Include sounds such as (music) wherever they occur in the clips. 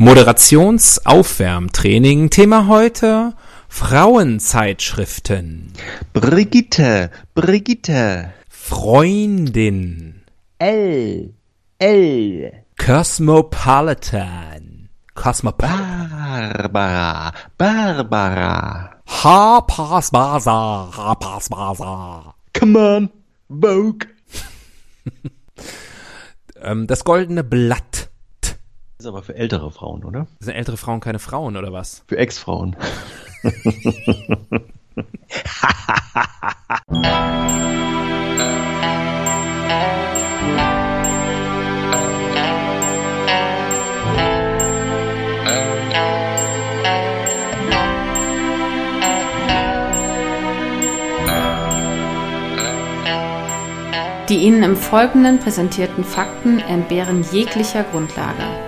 Moderationsaufwärmtraining. Thema heute Frauenzeitschriften. Brigitte, Brigitte. Freundin. L, L. Cosmopolitan. Cosmopolitan. Barbara, Barbara. Harpersbazaar. Harpersbazaar. Come on, Vogue. (laughs) Ähm, das goldene Blatt. Das ist aber für ältere Frauen, oder? Sind ältere Frauen keine Frauen oder was? Für Ex-Frauen. (laughs) Die Ihnen im Folgenden präsentierten Fakten entbehren jeglicher Grundlage.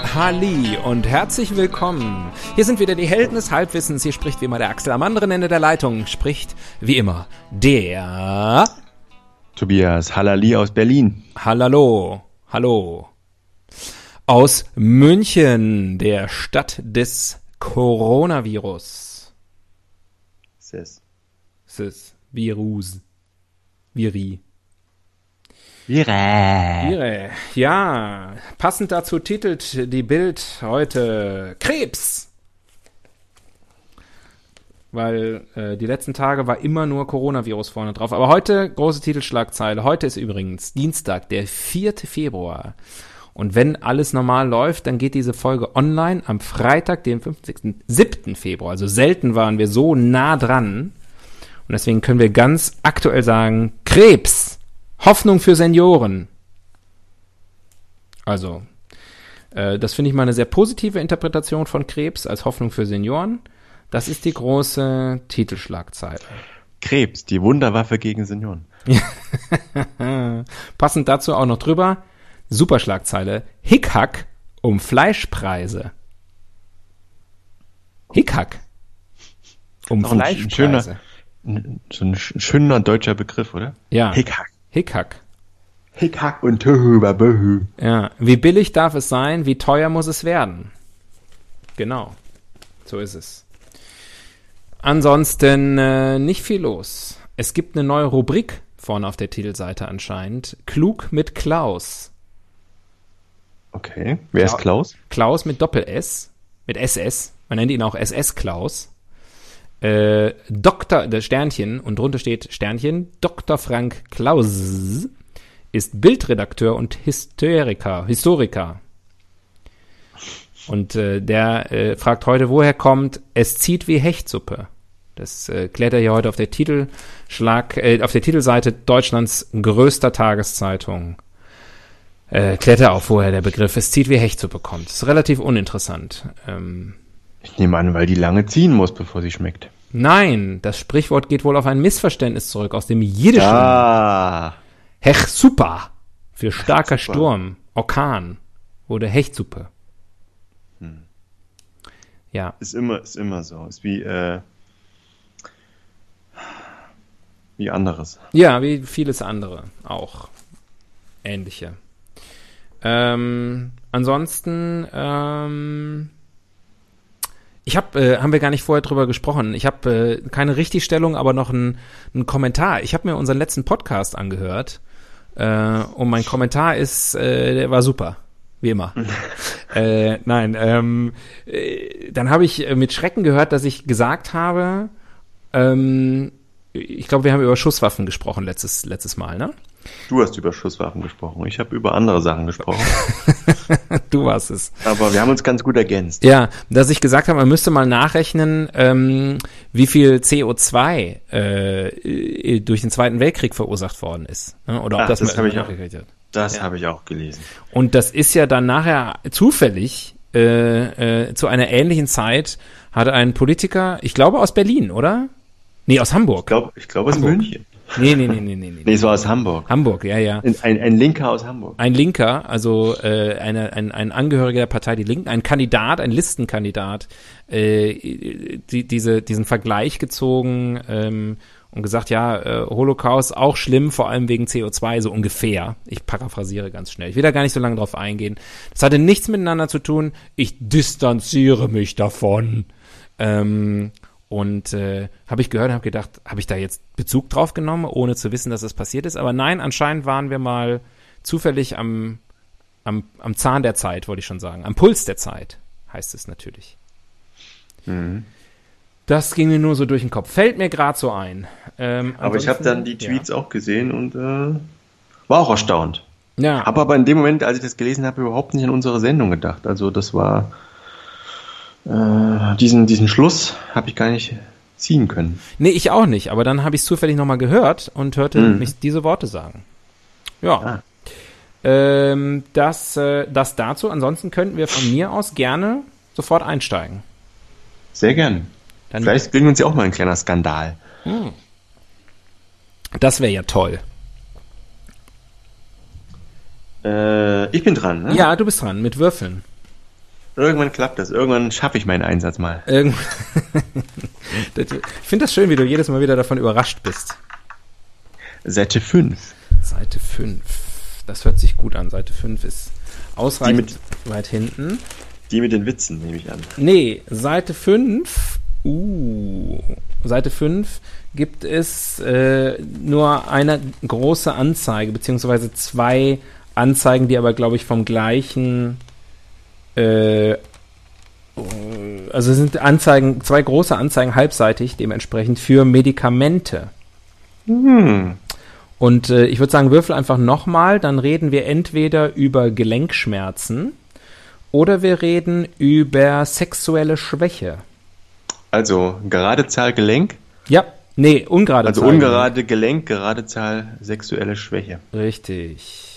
Halli und herzlich willkommen. Hier sind wieder die Helden des Halbwissens. Hier spricht wie immer der Axel am anderen Ende der Leitung. Spricht wie immer der Tobias Halali aus Berlin. Hallalo, hallo. Aus München, der Stadt des Coronavirus. Sis. Sis, Virus. Viri. Vire. Vire. Ja, passend dazu titelt die Bild heute Krebs. Weil äh, die letzten Tage war immer nur Coronavirus vorne drauf. Aber heute große Titelschlagzeile. Heute ist übrigens Dienstag, der 4. Februar. Und wenn alles normal läuft, dann geht diese Folge online am Freitag, den 50. 7. Februar. Also selten waren wir so nah dran. Und deswegen können wir ganz aktuell sagen, Krebs. Hoffnung für Senioren. Also, äh, das finde ich mal eine sehr positive Interpretation von Krebs als Hoffnung für Senioren. Das ist die große Titelschlagzeile. Krebs, die Wunderwaffe gegen Senioren. (laughs) Passend dazu auch noch drüber, Superschlagzeile, Hickhack um Fleischpreise. Hickhack um Auch ein Fleischpreise. schöner, so ein sch- schöner deutscher Begriff, oder? Ja, Hickhack. Hickhack. Hickhack und Töhüberböhü. Ja, wie billig darf es sein, wie teuer muss es werden? Genau, so ist es. Ansonsten äh, nicht viel los. Es gibt eine neue Rubrik vorne auf der Titelseite anscheinend. Klug mit Klaus. Okay. Wer ist. Klaus? Klaus mit Doppel-S, mit SS. Man nennt ihn auch SS-Klaus. Äh, Dr. das Sternchen und drunter steht Sternchen. Dr. Frank Klaus ist Bildredakteur und Historiker. Historiker. Und äh, der äh, fragt heute, woher kommt, es zieht wie Hechtsuppe. Das äh, klärt er hier heute auf der Titelschlag, äh, auf der Titelseite Deutschlands größter Tageszeitung. Äh, klärt er auf, woher der Begriff es zieht wie Hechtsuppe kommt. ist relativ uninteressant. Ähm, Ich nehme an, weil die lange ziehen muss, bevor sie schmeckt. nein, das Sprichwort geht wohl auf ein Missverständnis zurück aus dem Jiddischen. Ah. Hechsupa für starker Hechsupa. Sturm, Orkan wurde Hechtsuppe. Hm. Ja, Ist immer, ist immer so. Ist wie, äh, wie anderes. ja, wie vieles andere auch ähnliche. Ähm, ansonsten, ähm, ich habe, äh, haben wir gar nicht vorher drüber gesprochen. Ich habe äh, keine Richtigstellung, aber noch einen einen Kommentar. Ich habe mir unseren letzten Podcast angehört äh, und mein Kommentar ist, äh, der war super, wie immer. (laughs) äh, nein, ähm, äh, dann habe ich äh, mit Schrecken gehört, dass ich gesagt habe, ähm, ich glaube, wir haben über Schusswaffen gesprochen letztes letztes Mal, ne? Du hast über Schusswaffen gesprochen. Ich habe über andere Sachen gesprochen. (laughs) Du warst es. Aber wir haben uns ganz gut ergänzt. Ja, dass ich gesagt habe, man müsste mal nachrechnen, ähm, wie viel CO2 äh, durch den Zweiten Weltkrieg verursacht worden ist. Ne? Oder ob Ach, das, das habe ich hat. Das Ja. habe ich auch gelesen. Und das ist ja dann nachher zufällig äh, äh, zu einer ähnlichen Zeit hat ein Politiker, ich glaube aus Berlin, oder? Nee, aus Hamburg. Ich glaube, ich glaube aus. München. Nee, nee, nee, nee, nee, nee. Nee, es war aus Hamburg. Hamburg, ja, ja. Ein, ein, Linker aus Hamburg. Ein Linker, also äh, eine, ein, ein Angehöriger der Partei Die Linken, ein Kandidat, ein Listenkandidat, äh, die, diese, diesen Vergleich gezogen ähm, und gesagt, ja, äh, Holocaust auch schlimm, vor allem wegen CO2, so ungefähr. Ich paraphrasiere ganz schnell. Ich will da gar nicht so lange drauf eingehen. Das hatte nichts miteinander zu tun. Ich distanziere mich davon. Ähm, und äh, habe ich gehört und habe gedacht, habe ich da jetzt Bezug drauf genommen, ohne zu wissen, dass das passiert ist. Aber nein, anscheinend waren wir mal zufällig am, am, am Zahn der Zeit, wollte ich schon sagen. Am Puls der Zeit heißt es natürlich. Mhm. Das ging mir nur so durch den Kopf. Fällt mir gerade so ein. Ähm, Aber ich habe dann die Tweets auch gesehen und äh, war auch erstaunt. Ja. ja. Habe aber in dem Moment, als ich das gelesen habe, überhaupt nicht an unsere Sendung gedacht. Also das war äh, diesen, diesen Schluss habe ich gar nicht ziehen können. Nee, ich auch nicht. Aber dann habe ich es zufällig nochmal gehört und hörte Mhm. mich diese Worte sagen. Ja. Ah. Ähm, das, äh, das dazu. Ansonsten könnten wir von mir aus gerne sofort einsteigen. Sehr gern. Dann, Vielleicht gelingt uns ja auch mal ein kleiner Skandal. Das wäre ja toll. Äh, ich bin dran, ne? Ja, du bist dran mit Würfeln. Irgendwann klappt das. Irgendwann schaffe ich meinen Einsatz mal. Irgend (laughs) ich finde das schön, wie du jedes Mal wieder davon überrascht bist. Seite 5. Seite 5. Das hört sich gut an. Seite 5 ist ausreichend mit- weit hinten. Die mit den Witzen, nehme ich an. Nee, Seite 5. Uh, Seite 5 gibt es äh, nur eine große Anzeige, beziehungsweise zwei Anzeigen, die aber, glaube ich, vom gleichen. Äh, also sind Anzeigen, zwei große Anzeigen halbseitig, dementsprechend für Medikamente. Hm. Und äh, ich würde sagen, würfel einfach nochmal, dann reden wir entweder über Gelenkschmerzen oder wir reden über sexuelle Schwäche. Also gerade Zahl Gelenk, Ja, nee, ungerade also Zahl. ungerade Gelenk, gerade Zahl sexuelle Schwäche. Richtig.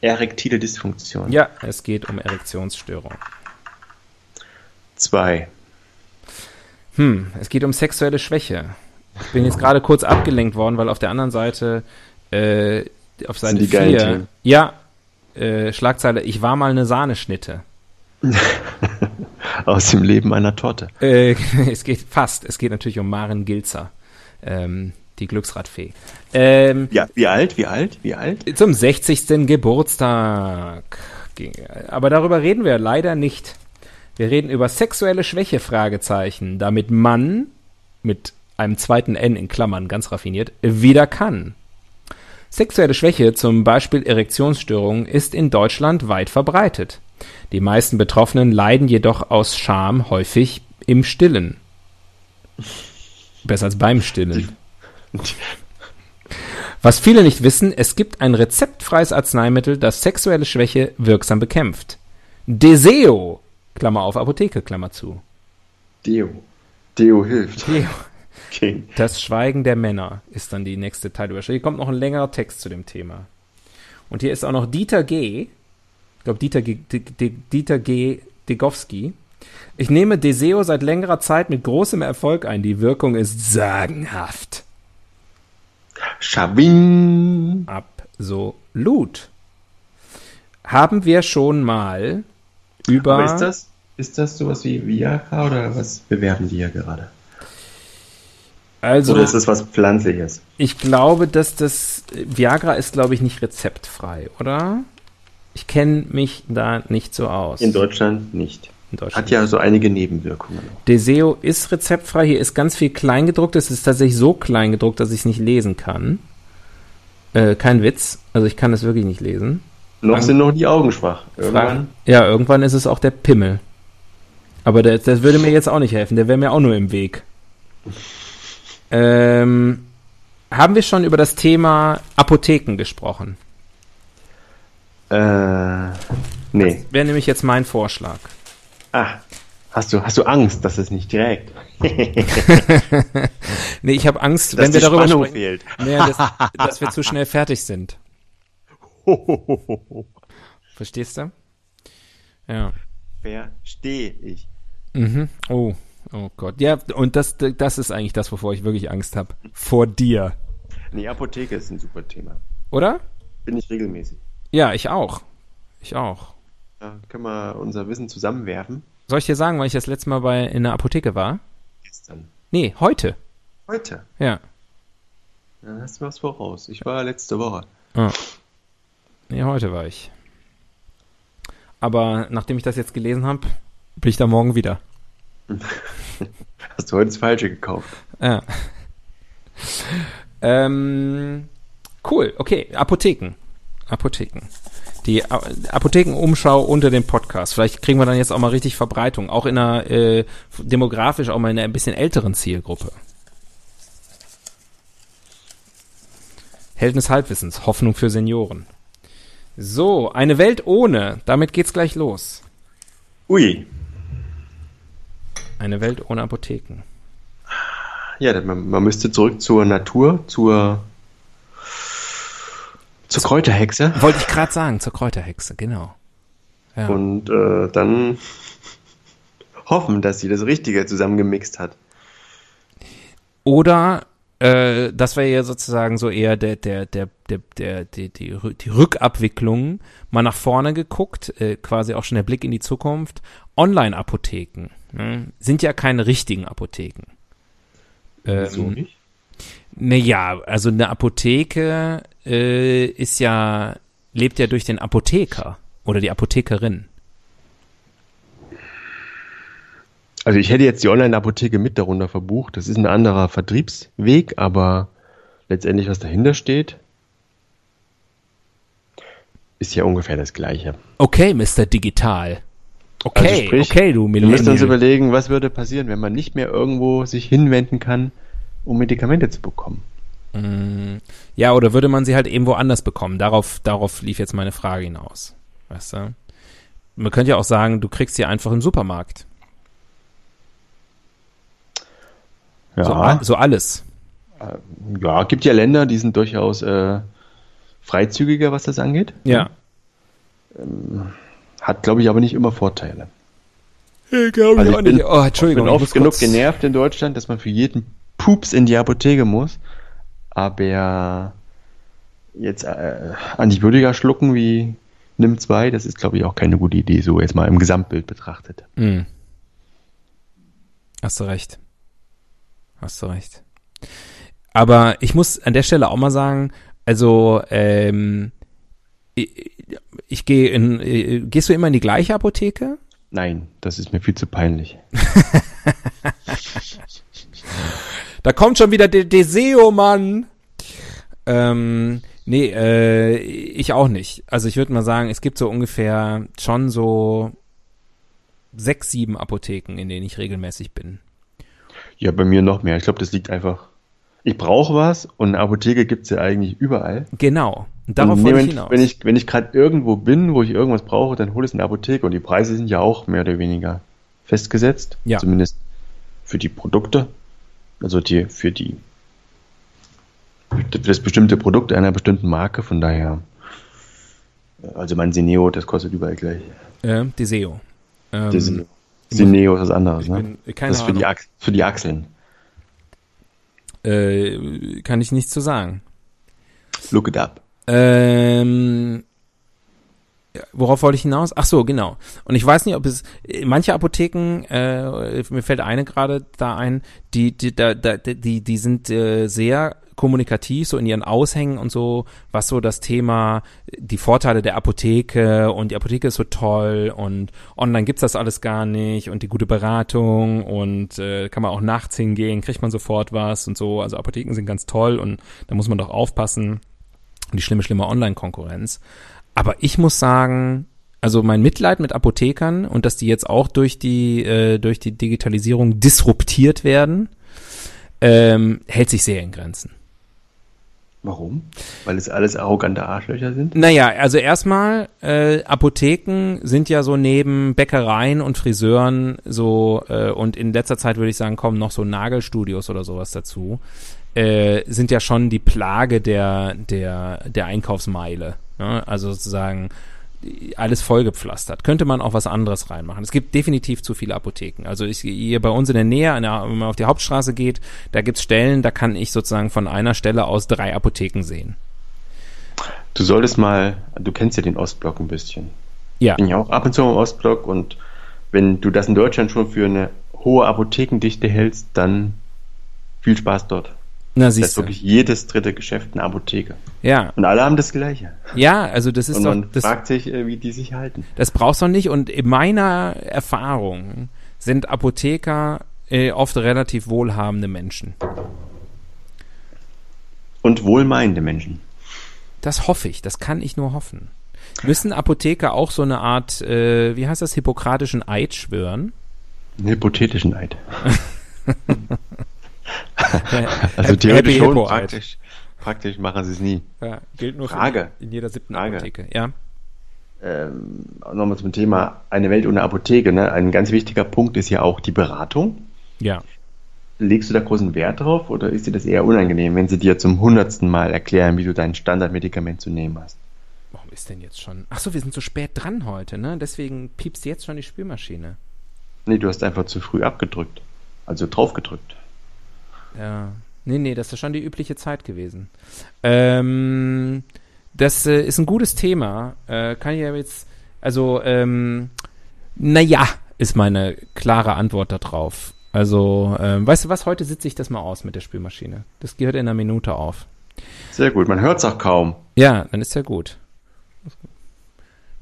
Erektile Dysfunktion. Ja, es geht um Erektionsstörung. Zwei. Hm, es geht um sexuelle Schwäche. Ich bin jetzt gerade kurz abgelenkt worden, weil auf der anderen Seite, äh, auf Seite die geilen 4, Themen. ja, äh, Schlagzeile, ich war mal eine Sahneschnitte. (laughs) Aus dem Leben einer Torte. Äh, (laughs) es geht fast. Es geht natürlich um Maren Gilzer, ähm, die Glücksradfee. Ähm, Ja, wie alt, wie alt, wie alt? zum 60. Geburtstag. Aber darüber reden wir leider nicht. Wir reden über sexuelle Schwäche, Fragezeichen, damit man mit einem zweiten N in Klammern, ganz raffiniert, wieder kann. Sexuelle Schwäche, zum Beispiel Erektionsstörungen, ist in Deutschland weit verbreitet. Die meisten Betroffenen leiden jedoch aus Scham häufig im Stillen. Besser als beim Stillen. Was viele nicht wissen, es gibt ein rezeptfreies Arzneimittel, das sexuelle Schwäche wirksam bekämpft. Deseo, Klammer auf Apotheke, Klammer zu. Deo. Deo hilft. Deo. Okay. Das Schweigen der Männer ist dann die nächste Teilüberschrift. Hier kommt noch ein längerer Text zu dem Thema. Und hier ist auch noch Dieter G. Ich glaube, Dieter G. D- D- Dieter G. Degowski. Ich nehme Deseo seit längerer Zeit mit großem Erfolg ein. Die Wirkung ist sagenhaft. Schabing. Absolut. Haben wir schon mal über. Aber ist das, ist das sowas wie Viagra oder was bewerben die ja gerade? also, Oder ist das was Pflanzliches? ich glaube, dass das Viagra ist, glaube ich, nicht rezeptfrei, oder? Ich kenne mich da nicht so aus. In Deutschland nicht. In Deutschland. Hat ja so einige Nebenwirkungen. Deseo ist rezeptfrei. Hier ist ganz viel kleingedruckt. Es ist tatsächlich so kleingedruckt, dass ich es nicht lesen kann. Äh, kein Witz. Also ich kann es wirklich nicht lesen. Noch Frank- sind noch die Augen schwach. Irgendwann. Ja, irgendwann ist es auch der Pimmel. Aber der, das würde mir jetzt auch nicht helfen. Der wäre mir auch nur im Weg. Ähm, haben wir schon über das Thema Apotheken gesprochen? Äh, nee. Wäre nämlich jetzt mein Vorschlag. Ah, hast du, hast du Angst, dass es nicht trägt? (laughs) Nee, ich habe Angst, Dass wenn wir darüber Spannung sprechen, fehlt. nee, dass, dass wir zu schnell fertig sind. (laughs) Verstehst du? Ja. Verstehe ich. Mhm. Oh, oh Gott. Ja, und das, das ist eigentlich das, wovor ich wirklich Angst habe. Vor dir. Nee, Apotheke ist ein super Thema. Oder? Bin ich regelmäßig. Ja, ich auch. Ich auch. Da können wir unser Wissen zusammenwerfen. Soll ich dir sagen, weil ich das letzte Mal bei in der Apotheke war? Gestern. Nee, heute. Heute. Ja. Dann hast du was voraus. Ich war letzte Woche. Ah. Nee, heute war ich. Aber nachdem ich das jetzt gelesen habe, bin ich da morgen wieder. (laughs) Hast du heute das Falsche gekauft? Ja. Ähm, cool, okay. Apotheken. Apotheken. Die Apothekenumschau unter dem Podcast. Vielleicht kriegen wir dann jetzt auch mal richtig Verbreitung. Auch in einer äh, demografisch auch mal in einer ein bisschen älteren Zielgruppe. Helden des Halbwissens. Hoffnung für Senioren. So, eine Welt ohne. Damit geht's gleich los. Ui. Eine Welt ohne Apotheken. Ja, man, man müsste zurück zur Natur, zur, zur Kräuterhexe. Wollte ich gerade sagen, zur Kräuterhexe, genau. Ja. Und äh, dann hoffen, dass sie das Richtige zusammengemixt hat. Oder äh, das wäre ja sozusagen so eher der, der, der, der, der, die, die, die Rückabwicklung, mal nach vorne geguckt, äh, quasi auch schon der Blick in die Zukunft. Online-Apotheken ne, sind ja keine richtigen Apotheken. Ähm, Wieso nicht? Naja, also eine Apotheke äh, ist ja, lebt ja durch den Apotheker oder die Apothekerin. Also ich hätte jetzt die Online-Apotheke mit darunter verbucht. Das ist ein anderer Vertriebsweg, aber letztendlich, was dahinter steht, ist ja ungefähr das Gleiche. Okay, Mr. Digital. Okay, also sprich, okay, du Millennial. Wir müssen uns überlegen, was würde passieren, wenn man nicht mehr irgendwo sich hinwenden kann, um Medikamente zu bekommen. Mm, ja, oder würde man sie halt irgendwo anders bekommen? Darauf, darauf lief jetzt meine Frage hinaus. Weißt du? Man könnte ja auch sagen, du kriegst sie einfach im Supermarkt. Ja. So, so alles. Äh, ja, gibt ja Länder, die sind durchaus äh, freizügiger, was das angeht. Ja. Ähm, hat, glaube ich, aber nicht immer Vorteile. Ja, glaube also ich auch bin, nicht. Oh, Entschuldigung. Ich bin oft genug genervt in Deutschland, dass man für jeden Pups in die Apotheke muss. Aber jetzt äh, Antibiotika schlucken wie Nimm 2, das ist, glaube ich, auch keine gute Idee, so jetzt mal im Gesamtbild betrachtet. Mm. Hast du recht. Hast du recht. Aber ich muss an der Stelle auch mal sagen, also ähm, ich, ich gehe in, äh, gehst du immer in die gleiche Apotheke? Nein, das ist mir viel zu peinlich. (laughs) da kommt schon wieder der Deseo, Mann. Ähm, nee, äh, ich auch nicht. Also ich würde mal sagen, es gibt so ungefähr schon so sechs, sieben Apotheken, in denen ich regelmäßig bin. Ja, bei mir noch mehr. Ich glaube, das liegt einfach. Ich brauche was und eine Apotheke gibt es ja eigentlich überall. Genau. Und darauf wollte ich hinaus. Wenn ich, wenn ich gerade irgendwo bin, wo ich irgendwas brauche, dann hole ich es in eine Apotheke und die Preise sind ja auch mehr oder weniger festgesetzt. Ja. Zumindest für die Produkte. Also die, für die für das bestimmte Produkt einer bestimmten Marke, von daher. Also mein Sineo, das kostet überall gleich. Äh, Deseo. Ähm, Deseo. Sineo ist was anderes, ne? Bin, das ist für die, für die Achseln. Äh, kann ich nichts zu sagen. Look it up. Ähm, worauf wollte ich hinaus? Ach so, genau. Und ich weiß nicht, ob es manche Apotheken, äh, mir fällt eine gerade da ein, die die da, da, die die sind äh, sehr kommunikativ, so in ihren Aushängen und so, was so das Thema, die Vorteile der Apotheke und die Apotheke ist so toll und online gibt's das alles gar nicht und die gute Beratung und äh, kann man auch nachts hingehen, kriegt man sofort was und so. Also Apotheken sind ganz toll und da muss man doch aufpassen. Die schlimme, schlimme Online-Konkurrenz. Aber ich muss sagen, also mein Mitleid mit Apothekern und dass die jetzt auch durch die, äh, durch die Digitalisierung disruptiert werden, ähm, hält sich sehr in Grenzen. Warum? Weil es alles arrogante Arschlöcher sind? Naja, also erstmal, äh, Apotheken sind ja so neben Bäckereien und Friseuren so, äh, und in letzter Zeit würde ich sagen, kommen noch so Nagelstudios oder sowas dazu, äh, sind ja schon die Plage der, der, der Einkaufsmeile. Ne? Also sozusagen, alles vollgepflastert. Könnte man auch was anderes reinmachen. Es gibt definitiv zu viele Apotheken. Also ich, hier bei uns in der Nähe, wenn man auf die Hauptstraße geht, da gibt's Stellen, da kann ich sozusagen von einer Stelle aus drei Apotheken sehen. Du solltest mal, du kennst ja den Ostblock ein bisschen. Ja. Ich bin ja auch ab und zu im Ostblock und wenn du das in Deutschland schon für eine hohe Apothekendichte hältst, dann viel Spaß dort. Na, siehst du. wirklich jedes dritte Geschäft eine Apotheke. Ja. Und alle haben das Gleiche. Ja, also das ist und man doch. Das, fragt sich, äh, wie die sich halten. Das brauchst du nicht. Und in meiner Erfahrung sind Apotheker äh, oft relativ wohlhabende Menschen. Und wohlmeinende Menschen. Das hoffe ich. Das kann ich nur hoffen. Müssen Apotheker auch so eine Art, äh, wie heißt das, hippokratischen Eid schwören? Einen hypothetischen Eid. (laughs) also theoretisch schon, praktisch, praktisch machen sie es nie. Ja, gilt nur Frage. in jeder siebten Frage. Apotheke. Ja. Ähm, Nochmal zum Thema eine Welt ohne Apotheke. Ne? Ein ganz wichtiger Punkt ist ja auch die Beratung. Ja. Legst du da großen Wert drauf oder ist dir das eher unangenehm, wenn sie dir zum hundertsten Mal erklären, wie du dein Standardmedikament zu nehmen hast? Warum ist denn jetzt schon? Achso, wir sind so spät dran heute, ne? Deswegen piepst jetzt schon die Spülmaschine. Nee, du hast einfach zu früh abgedrückt. Also draufgedrückt. Ja. Nee, nee, das ist schon die übliche Zeit gewesen. Ähm, das äh, ist ein gutes Thema. Äh, kann ich ja jetzt, also, ähm, naja, ist meine klare Antwort darauf. Also, ähm, weißt du was, heute sitze ich das mal aus mit der Spülmaschine. Das gehört in einer Minute auf. Sehr gut, man hört es auch kaum. Ja, dann ist ja gut.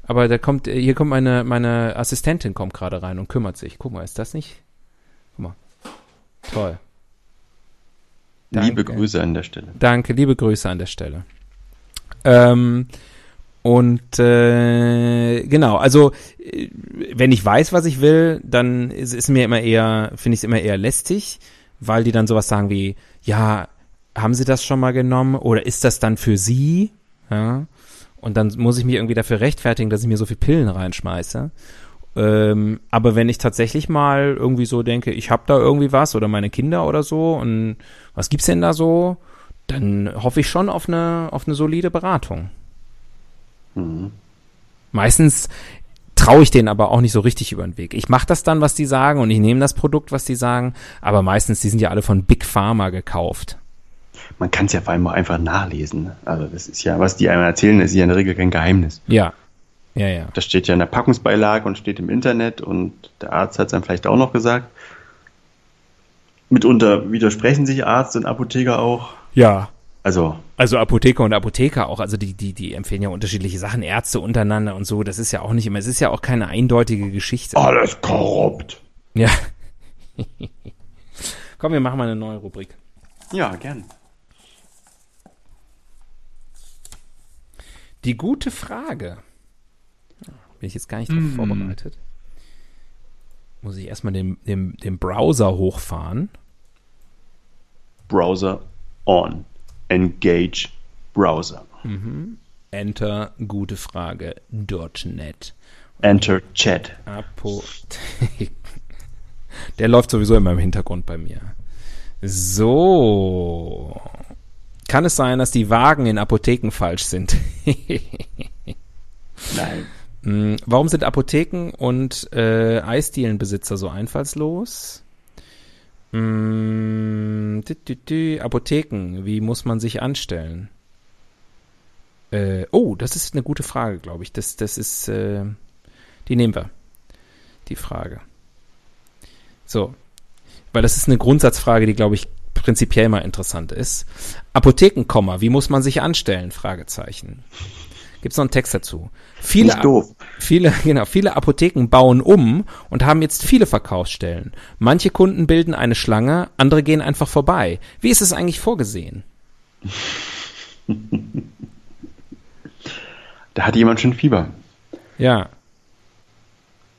Aber da kommt, hier kommt meine, meine Assistentin kommt gerade rein und kümmert sich. Guck mal, ist das nicht? Guck mal. Toll. Danke. Liebe Grüße an der Stelle. Danke, liebe Grüße an der Stelle. Ähm, und äh, genau, also äh, wenn ich weiß, was ich will, dann ist es mir immer eher, finde ich es immer eher lästig, weil die dann sowas sagen wie, ja, haben Sie das schon mal genommen oder ist das dann für Sie? Ja. Und dann muss ich mich irgendwie dafür rechtfertigen, dass ich mir so viel Pillen reinschmeiße. Ähm, aber wenn ich tatsächlich mal irgendwie so denke, ich habe da irgendwie was oder meine Kinder oder so und was gibt's denn da so, dann hoffe ich schon auf eine auf eine solide Beratung. Mhm. Meistens traue ich denen aber auch nicht so richtig über den Weg. Ich mache das dann, was die sagen und ich nehme das Produkt, was die sagen, aber meistens, die sind ja alle von Big Pharma gekauft. Man kann es ja vor allem auch einfach nachlesen. Also das ist ja, was die einem erzählen, ist ja in der Regel kein Geheimnis. Ja, ja, ja. Das steht ja in der Packungsbeilage und steht im Internet und der Arzt hat es dann vielleicht auch noch gesagt. Mitunter widersprechen sich Arzt und Apotheker auch. Ja. Also. Also Apotheker und Apotheker auch. Also die, die, die empfehlen ja unterschiedliche Sachen, Ärzte untereinander und so. Das ist ja auch nicht immer, es ist ja auch keine eindeutige Geschichte. Alles korrupt. Ja. (laughs) Komm, wir machen mal eine neue Rubrik. Ja, gern. Die gute Frage. Bin ich jetzt gar nicht drauf mm. vorbereitet. Muss ich erstmal den, den, den Browser hochfahren. Browser on. Engage Browser. Mhm. Enter gute Frage. .net. Enter Chat. Apothek. (laughs) Der läuft sowieso immer im Hintergrund bei mir. So. Kann es sein, dass die Wagen in Apotheken falsch sind? (laughs) Nein. Hm, warum sind Apotheken und äh, Eisdielenbesitzer so einfallslos? Hm, dü, dü, dü, Apotheken, wie muss man sich anstellen? Äh, oh, das ist eine gute Frage, glaube ich. Das, das ist, äh, die nehmen wir. Die Frage. So. Weil das ist eine Grundsatzfrage, die, glaube ich, prinzipiell mal interessant ist. Apothekenkomma, wie muss man sich anstellen? Fragezeichen. Gibt es noch einen Text dazu? Viele, Nicht doof. Viele, (laughs) genau, viele Apotheken bauen um und haben jetzt viele Verkaufsstellen. Manche Kunden bilden eine Schlange, andere gehen einfach vorbei. Wie ist es eigentlich vorgesehen? (laughs) da hat jemand schon Fieber. Ja.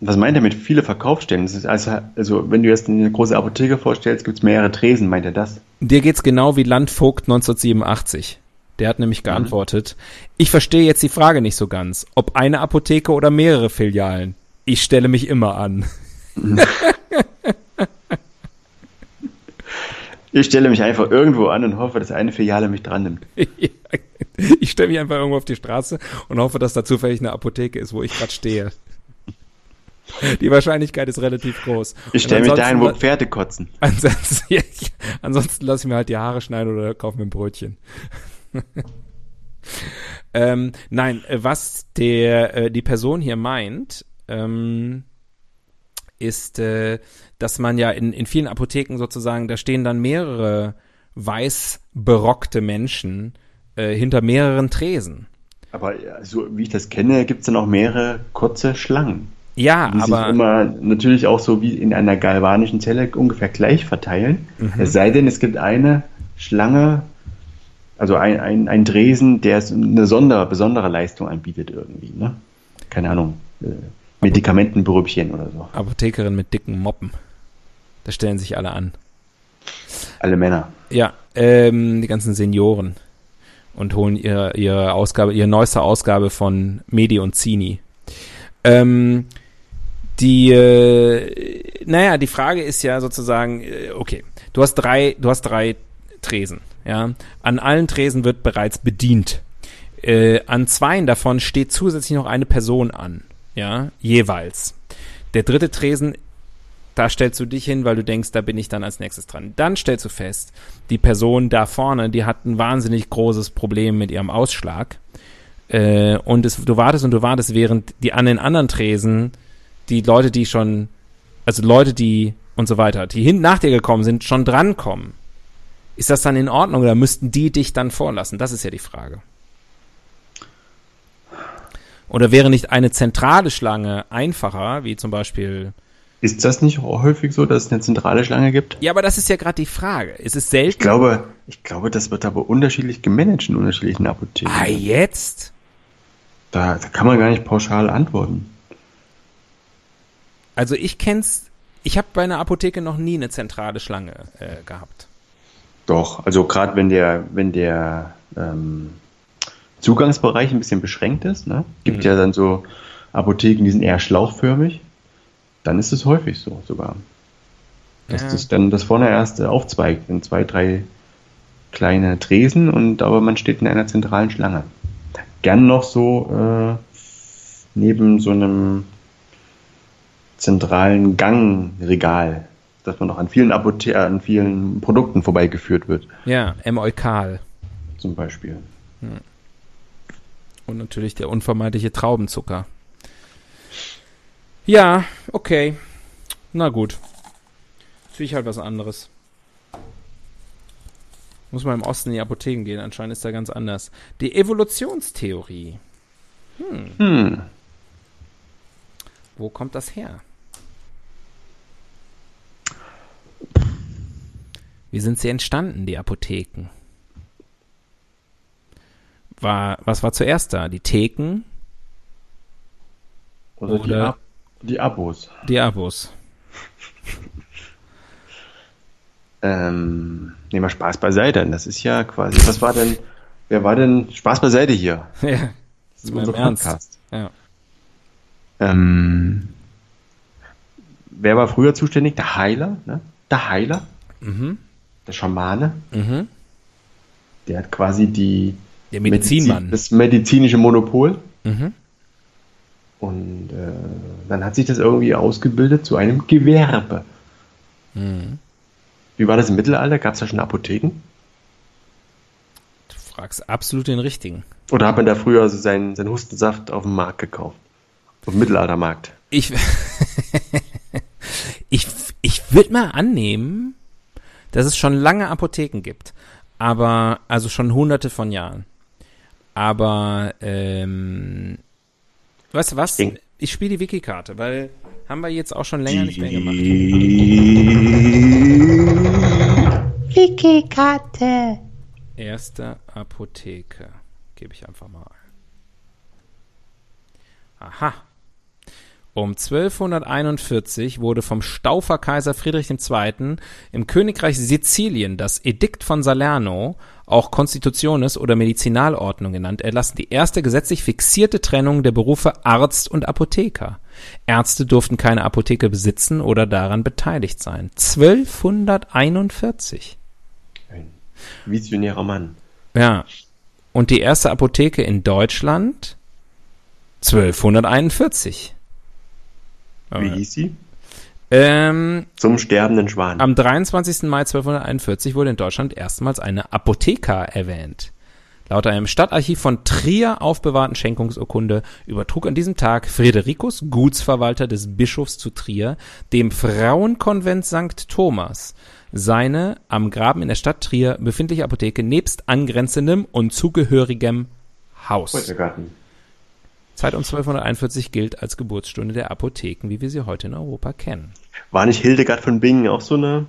Was meint er mit viele Verkaufsstellen? Also, also, wenn du jetzt eine große Apotheke vorstellst, gibt es mehrere Tresen, meint er das? Dir geht's genau wie Landvogt 1987. Der hat nämlich geantwortet, mhm. ich verstehe jetzt die Frage nicht so ganz, ob eine Apotheke oder mehrere Filialen. Ich stelle mich immer an. (laughs) ich stelle mich einfach irgendwo an und hoffe, dass eine Filiale mich dran nimmt. (laughs) ich ich stelle mich einfach irgendwo auf die Straße und hoffe, dass da zufällig eine Apotheke ist, wo ich gerade stehe. (laughs) Die Wahrscheinlichkeit ist relativ groß. Ich stelle mich dahin, wo Pferde kotzen. Ansonsten, ja, ansonsten lasse ich mir halt die Haare schneiden oder kaufe mir ein Brötchen. (laughs) ähm, nein, äh, was der äh, die Person hier meint, ähm, ist, äh, dass man ja in, in vielen Apotheken sozusagen, da stehen dann mehrere weiß berockte Menschen äh, hinter mehreren Tresen. Aber so wie ich das kenne, gibt es dann auch mehrere kurze Schlangen. Ja, die aber. sich immer natürlich auch so wie in einer galvanischen Zelle ungefähr gleich verteilen. Mhm. Es sei denn, es gibt eine Schlange, also ein, ein, ein Dresen, der eine Sonder, besondere Leistung anbietet irgendwie. Ne? Keine Ahnung. Äh, Medikamentenbrübchen oder so. Apothekerin mit dicken Moppen. Da stellen sich alle an. Alle Männer. Ja, ähm, die ganzen Senioren. Und holen ihre, ihre Ausgabe, ihre neueste Ausgabe von Medi und Zini. Ähm, die, äh, naja, die Frage ist ja sozusagen, äh, okay, du hast drei, du hast drei Tresen, ja. An allen Tresen wird bereits bedient. Äh, an zweien davon steht zusätzlich noch eine Person an, ja, jeweils. Der dritte Tresen, da stellst du dich hin, weil du denkst, da bin ich dann als nächstes dran. Dann stellst du fest, die Person da vorne, die hat ein wahnsinnig großes Problem mit ihrem Ausschlag. Äh, und es, du wartest und du wartest, während die an den anderen Tresen die Leute, die schon, also Leute, die und so weiter, die hinten nach dir gekommen sind, schon drankommen. Ist das dann in Ordnung oder müssten die dich dann vorlassen? Das ist ja die Frage. Oder wäre nicht eine zentrale Schlange einfacher, wie zum Beispiel. Ist das nicht häufig so, dass es eine zentrale Schlange gibt? Ja, aber das ist ja gerade die Frage. Ist es selten? Ich glaube, ich glaube, das wird aber unterschiedlich gemanagt in unterschiedlichen Apotheken. Ah, jetzt? Da, da kann man gar nicht pauschal antworten. Also ich kenn's, ich habe bei einer Apotheke noch nie eine zentrale Schlange äh, gehabt. Doch, also gerade wenn der, wenn der ähm, Zugangsbereich ein bisschen beschränkt ist, ne? gibt mhm. ja dann so Apotheken, die sind eher schlauchförmig, dann ist es häufig so sogar. Dass ja. das dann das vorne erst aufzweigt in zwei, drei kleine Tresen und aber man steht in einer zentralen Schlange. Gern noch so äh, neben so einem zentralen Gangregal, dass man noch an vielen Apothe an vielen Produkten vorbeigeführt wird. Ja, M-Eukal. Zum Beispiel. Hm. Und natürlich der unvermeidliche Traubenzucker. Ja, okay. Na gut. Sehe ich halt was anderes. Muss man im Osten in die Apotheken gehen, anscheinend ist da ganz anders. Die Evolutionstheorie. Hm. hm. Wo kommt das her? Wie sind sie entstanden, die Apotheken? War, was war zuerst da? Die Theken? Oder, oder die, Ab die Abos. Die Abos. ähm, nehmen wir Spaß beiseite. Das ist ja quasi, was war denn, wer war denn Spaß beiseite hier? (laughs) Ja, das ist unser Ernst. Podcast. Ja. Ähm, wer war früher zuständig? Der Heiler, ne? Der Heiler. Mhm der Schamane. Mhm. Der hat quasi die der Medizinmann. Medizin, das medizinische Monopol. Mhm. Und äh, dann hat sich das irgendwie ausgebildet zu einem Gewerbe. Mhm. Wie war das im Mittelalter? Gab es da schon Apotheken? Du fragst absolut den richtigen. Oder hat man da früher also seinen, seinen Hustensaft auf dem Markt gekauft? Auf dem Mittelaltermarkt? Ich, (laughs) ich, ich würde mal annehmen, dass es schon lange Apotheken gibt. Aber, also schon hunderte von Jahren. Aber, ähm, weißt du was? Ich, ich spiele die Wiki-Karte, weil haben wir jetzt auch schon länger nicht mehr gemacht. Wiki-Karte. Erste Apotheke. Gebe ich einfach mal ein. Aha. Um 1241 wurde vom Staufer Kaiser Friedrich II. im Königreich Sizilien das Edikt von Salerno, auch Constitutiones oder Medizinalordnung genannt, erlassen, die erste gesetzlich fixierte Trennung der Berufe Arzt und Apotheker. Ärzte durften keine Apotheke besitzen oder daran beteiligt sein. 1241. Ein visionärer Mann. Ja. Und die erste Apotheke in Deutschland 1241. Wie hieß sie? Ähm, Zum sterbenden Schwan. Am 23. Mai 1241 wurde in Deutschland erstmals eine Apotheka erwähnt. Laut einem Stadtarchiv von Trier aufbewahrten Schenkungsurkunde übertrug an diesem Tag Fridericus, Gutsverwalter des Bischofs zu Trier, dem Frauenkonvent St. Thomas seine am Graben in der Stadt Trier befindliche Apotheke nebst angrenzendem und zugehörigem Haus. Zeit um 1241 gilt als Geburtsstunde der Apotheken, wie wir sie heute in Europa kennen. War nicht Hildegard von Bingen auch so eine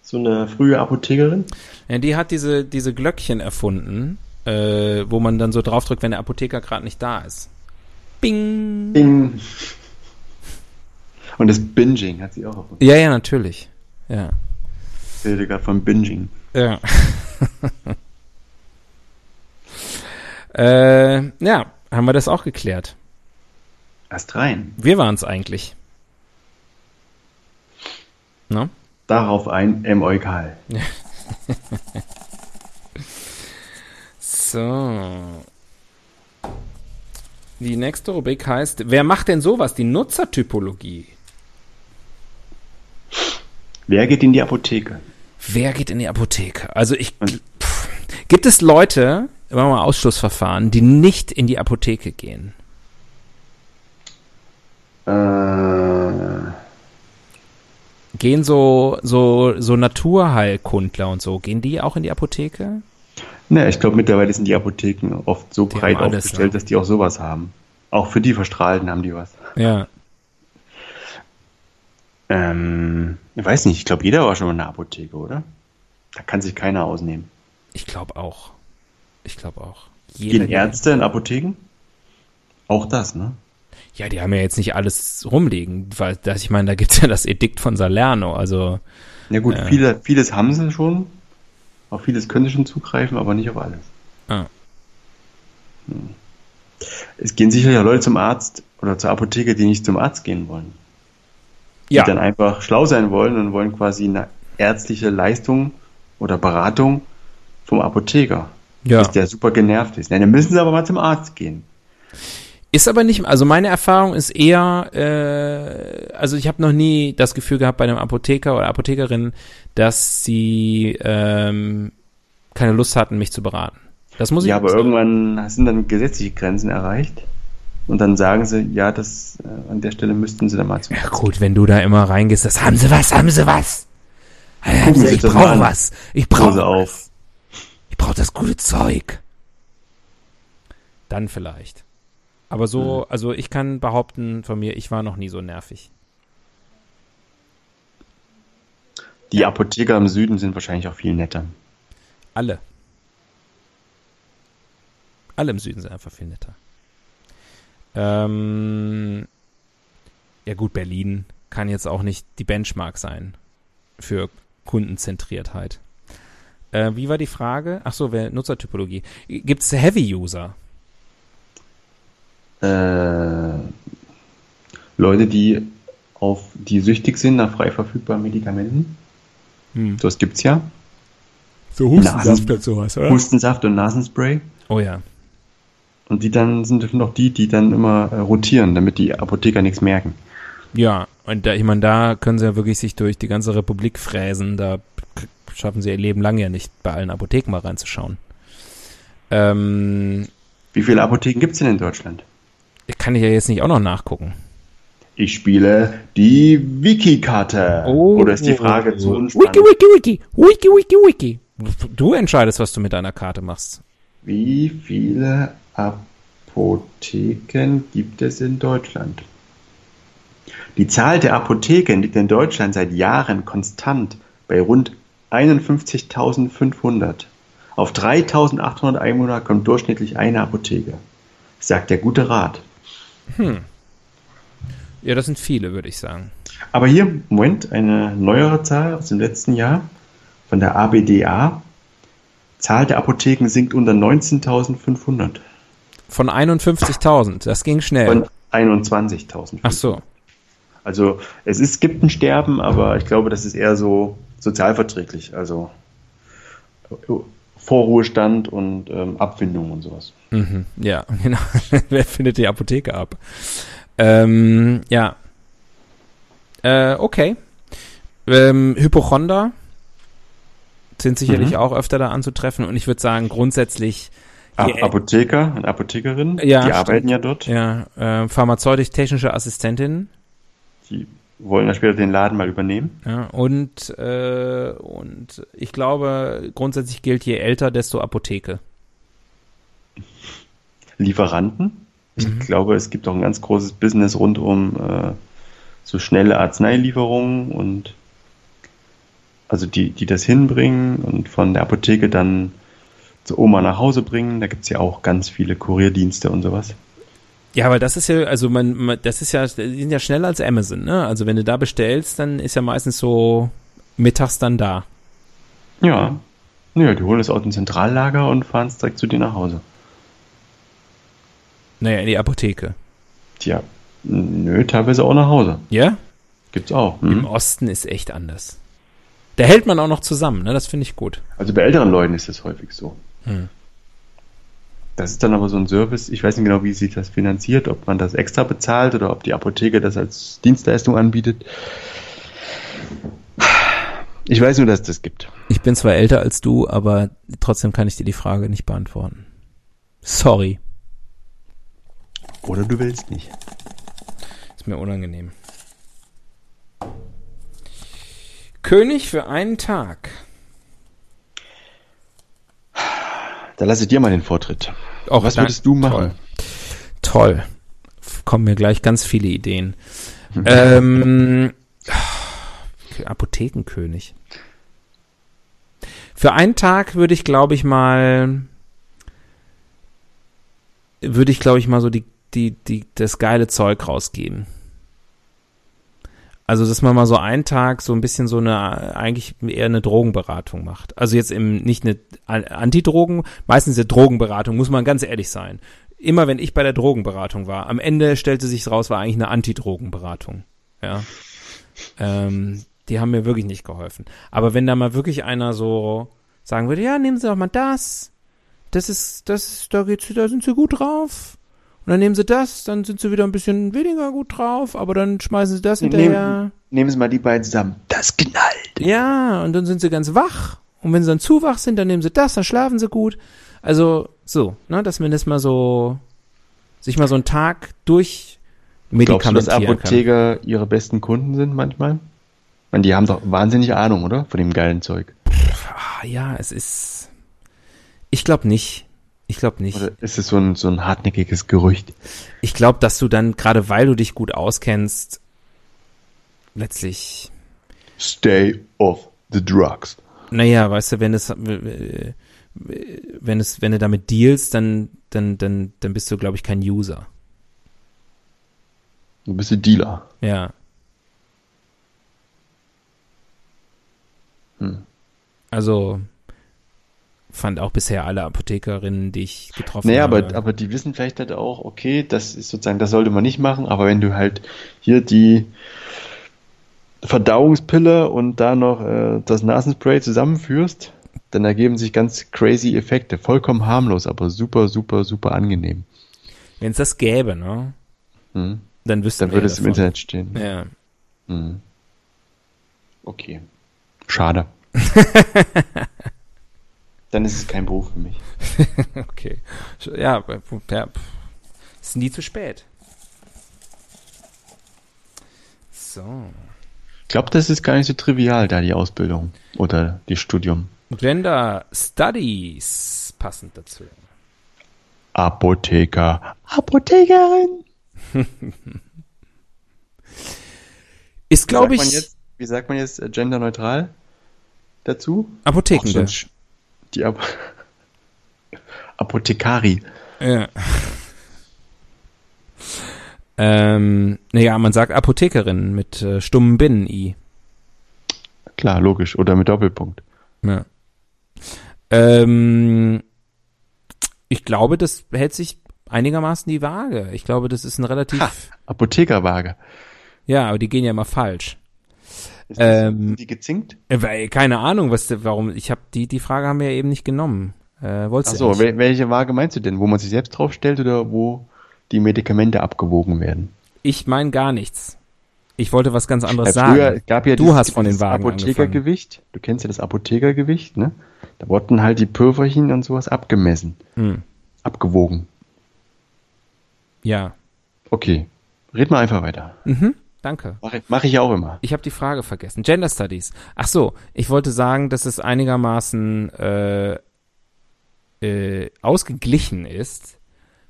so eine frühe Apothekerin? Ja, die hat diese, diese Glöckchen erfunden, äh, wo man dann so draufdrückt, wenn der Apotheker gerade nicht da ist. Bing! Bing! Und das Binging hat sie auch erfunden. Ja, ja, natürlich. Ja. Hildegard von Binging. Ja. (laughs) äh, ja, haben wir das auch geklärt. Erst rein. Wir waren es eigentlich. No? Darauf ein M. Eukal. (laughs) so. Die nächste Rubrik heißt, wer macht denn sowas? Die Nutzertypologie. Wer geht in die Apotheke? Wer geht in die Apotheke? Also ich. Pff, gibt es Leute, immer mal Ausschlussverfahren, die nicht in die Apotheke gehen? Äh Gehen so, so, so Naturheilkundler und so, gehen die auch in die Apotheke? Ne, ich glaube, mittlerweile sind die Apotheken oft so die breit alles, aufgestellt, ne? dass die auch sowas haben. Auch für die Verstrahlten haben die was. Ja. Ähm, ich weiß nicht, ich glaube, jeder war schon mal in der Apotheke, oder? Da kann sich keiner ausnehmen. Ich glaube auch. Ich glaube auch. Jeder, Gehen Ärzte in Apotheken? Auch das, ne? Ja, die haben ja jetzt nicht alles rumliegen, weil das, ich meine, da gibt's ja das Edikt von Salerno, also. Ja gut, äh, viele, vieles haben sie schon, auf vieles können sie schon zugreifen, aber nicht auf alles. Ah. Hm. Es gehen sicher ja Leute zum Arzt oder zur Apotheke, die nicht zum Arzt gehen wollen. Ja. Die dann einfach schlau sein wollen und wollen quasi eine ärztliche Leistung oder Beratung vom Apotheker. Ja. Bis der super genervt ist. Ja, dann müssen sie aber mal zum Arzt gehen. Ist aber nicht, also meine Erfahrung ist eher, äh, also ich habe noch nie das Gefühl gehabt bei einem Apotheker oder Apothekerin, dass sie ähm, keine Lust hatten, mich zu beraten. Das muss ich Ja, aber sagen. irgendwann sind dann gesetzliche Grenzen erreicht. Und dann sagen sie, ja, das äh, an der Stelle müssten sie dann mal zum Ja gut, wenn du da immer reingehst, das haben sie was, haben sie was. Haben sie, ich brauche was. Ich brauche was. Ich brauche das gute Zeug. Dann vielleicht. Aber so, mhm. also ich kann behaupten von mir, ich war noch nie so nervig. Die Apotheker im Süden sind wahrscheinlich auch viel netter. Alle. Alle im Süden sind einfach viel netter. Ähm, ja gut, Berlin kann jetzt auch nicht die Benchmark sein für Kundenzentriertheit. Äh, wie war die Frage? Ach so, Nutzertypologie. Gibt es Heavy-User? äh, Leute, die auf die süchtig sind nach frei verfügbaren Medikamenten. Hm. Das gibt's ja. So Hustensaft und sowas, oder? Hustensaft und Nasenspray. Oh ja. Und die dann sind noch die, die dann immer äh, rotieren, damit die Apotheker nichts merken. Ja, und da, ich meine, da können sie ja wirklich sich durch die ganze Republik fräsen. Da schaffen sie ihr Leben lang ja nicht, bei allen Apotheken mal reinzuschauen. Ähm, Wie viele Apotheken gibt's denn in Deutschland? Kann ich ja jetzt nicht auch noch nachgucken. Ich spiele die Wiki-Karte. Oh, Oder ist die Frage zu unspannend? Wiki, Wiki, Wiki. Wiki, Wiki, Wiki. Du entscheidest, was du mit deiner Karte machst. Wie viele Apotheken gibt es in Deutschland? Die Zahl der Apotheken liegt in Deutschland seit Jahren konstant bei rund 51.500. Auf 3.800 Einwohner kommt durchschnittlich eine Apotheke, sagt der gute Rat. Hm. Ja, das sind viele, würde ich sagen. Aber hier, Moment, eine neuere Zahl aus dem letzten Jahr von der ABDA. Zahl der Apotheken sinkt unter 19.500. Von 51.000, das ging schnell. Von 21.000. Ach so. Also es ist, gibt ein Sterben, aber ich glaube, das ist eher so sozialverträglich. Also Vorruhestand und ähm, Abfindung und sowas. Mhm, ja, (laughs) genau. Wer findet die Apotheke ab? Ähm, ja. Äh, okay. Ähm, Hypochonder sind sicherlich mhm. auch öfter da anzutreffen und ich würde sagen, grundsätzlich. Apotheker und Apothekerin, ja, die arbeiten ja dort. Ja, äh, pharmazeutisch-technische Assistentinnen. Die wollen ja später den Laden mal übernehmen. Ja, und, äh, und ich glaube, grundsätzlich gilt, je älter, desto Apotheke. Lieferanten. Ich mhm. glaube, es gibt auch ein ganz großes Business rund um äh, so schnelle Arzneilieferungen und also die, die das hinbringen und von der Apotheke dann zur Oma nach Hause bringen. Da gibt es ja auch ganz viele Kurierdienste und sowas. Ja, aber das ist ja, also man, man, das ist ja, die sind ja schneller als Amazon, ne? Also wenn du da bestellst, dann ist ja meistens so mittags dann da. Ja. Ja, die holen es aus dem Zentrallager und fahren es direkt zu dir nach Hause. Naja, in die Apotheke. Tja, nö, teilweise auch nach Hause. Ja? Gibt's auch. Hm. Im Osten ist echt anders. Da hält man auch noch zusammen, ne? Das finde ich gut. Also bei älteren Leuten ist das häufig so. Hm. Das ist dann aber so ein Service, ich weiß nicht genau, wie sich das finanziert, ob man das extra bezahlt oder ob die Apotheke das als Dienstleistung anbietet. Ich weiß nur, dass es das gibt. Ich bin zwar älter als du, aber trotzdem kann ich dir die Frage nicht beantworten. Sorry. Oder du willst nicht. Ist mir unangenehm. König für einen Tag. Da lasse ich dir mal den Vortritt. Auch Was würdest du machen? Toll. Toll. Kommen mir gleich ganz viele Ideen. Hm. ähm, Apothekenkönig. Für einen Tag würde ich, glaube ich, mal, würde ich, glaube ich, mal so die, die, die, das geile Zeug rausgeben. Also, dass man mal so einen Tag so ein bisschen so eine, eigentlich eher eine Drogenberatung macht. Also jetzt im, nicht eine Antidrogen, meistens eine Drogenberatung, muss man ganz ehrlich sein. Immer wenn ich bei der Drogenberatung war, am Ende stellte sich raus, war eigentlich eine Antidrogenberatung. Ja. Ähm, die haben mir wirklich nicht geholfen. Aber wenn da mal wirklich einer so sagen würde, ja, nehmen Sie doch mal das, das ist, das ist, da geht's, da sind Sie gut drauf. Und dann nehmen sie das, dann sind sie wieder ein bisschen weniger gut drauf, aber dann schmeißen sie das hinterher. Nehmen, nehmen sie mal die beiden zusammen. Das knallt. Ja, und dann sind sie ganz wach. Und wenn sie dann zu wach sind, dann nehmen sie das, dann schlafen sie gut. Also so, ne, dass man das mal so, sich mal so einen Tag durch medikamentieren Glaubst du, dass Apotheker kann. ihre besten Kunden sind manchmal? Und die haben doch wahnsinnig Ahnung, oder? Von dem geilen Zeug. Ah, ja, es ist. Ich glaube nicht. Ich glaube nicht. Oder ist es so ein, so ein hartnäckiges Gerücht? Ich glaube, dass du dann, gerade weil du dich gut auskennst, letztlich. Stay off the drugs. Naja, weißt du, wenn es, wenn es, wenn du damit dealst, dann, dann, dann, dann bist du, glaube ich, kein User. Du bist ein Dealer. Ja. Hm. Also, fand auch bisher alle Apothekerinnen, die ich getroffen naja, habe. Naja, aber, aber die wissen vielleicht halt auch, okay, das ist sozusagen, das sollte man nicht machen, aber wenn du halt hier die Verdauungspille und da noch äh, das Nasenspray zusammenführst, dann ergeben sich ganz crazy Effekte. Vollkommen harmlos, aber super, super, super angenehm. Wenn es das gäbe, ne? Hm. Dann wüssten Dann würde es im Internet stehen. Ja. Hm. Okay. Schade. (laughs) dann ist es kein Beruf für mich. (laughs) okay. Ja, ja, ist nie zu spät. So. Ich glaube, das ist gar nicht so trivial, da die Ausbildung oder die Studium. Gender Studies passend dazu. Apotheker. Apothekerin. (laughs) ist, glaube ich. Jetzt, wie sagt man jetzt äh, genderneutral dazu? Apotheken. So die Ap Apothekari. Ja. ähm, naja, man sagt Apothekerin mit äh, stummem Binnen-I. Klar, logisch. Oder mit Doppelpunkt. Ja. Ähm, ich glaube, das hält sich einigermaßen die Waage. Ich glaube, das ist ein relativ. Ha, Apothekerwaage. Ja, aber die gehen ja immer falsch. Ist ähm, die gezinkt? Äh, keine Ahnung, was, warum. Ich habe die, die Frage haben wir ja eben nicht genommen. Äh, Ach so, welche Waage meinst du denn? Wo man sich selbst draufstellt oder wo die Medikamente abgewogen werden? Ich meine gar nichts. Ich wollte was ganz anderes ja, früher sagen. Gab ja du dieses, hast von den Wagen Apothekergewicht. Du kennst ja das Apothekergewicht, ne? Da wurden halt die Pülverchen und sowas abgemessen. Hm. Abgewogen. Ja. Okay. Red mal einfach weiter. Mhm. Danke. Mache mach ich auch immer. Ich habe die Frage vergessen. Gender Studies. Ach so, ich wollte sagen, dass es einigermaßen äh, äh, ausgeglichen ist,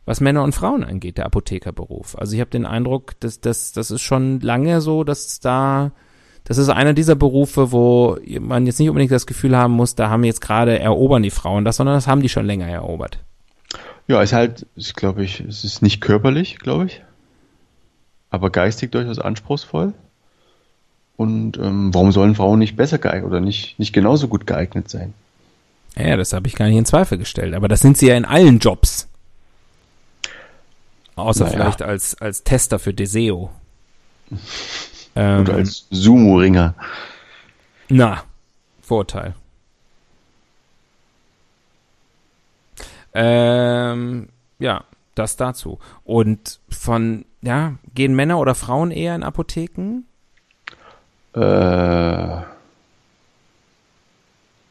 was Männer und Frauen angeht, der Apothekerberuf. Also ich habe den Eindruck, dass das das ist schon lange so, dass da das ist einer dieser Berufe, wo man jetzt nicht unbedingt das Gefühl haben muss, da haben jetzt gerade erobern die Frauen das, sondern das haben die schon länger erobert. Ja, ist halt, ist, glaube ich, es ist nicht körperlich, glaube ich aber geistig durchaus anspruchsvoll. Und ähm, warum sollen Frauen nicht besser geeignet oder nicht, nicht genauso gut geeignet sein? Ja, das habe ich gar nicht in Zweifel gestellt. Aber das sind sie ja in allen Jobs. Außer naja. vielleicht als, als Tester für Deseo. (laughs) ähm, Oder als Sumo-Ringer. Na, Vorurteil. Ähm, ja, das dazu. Und von, ja, gehen Männer oder Frauen eher in Apotheken? Äh,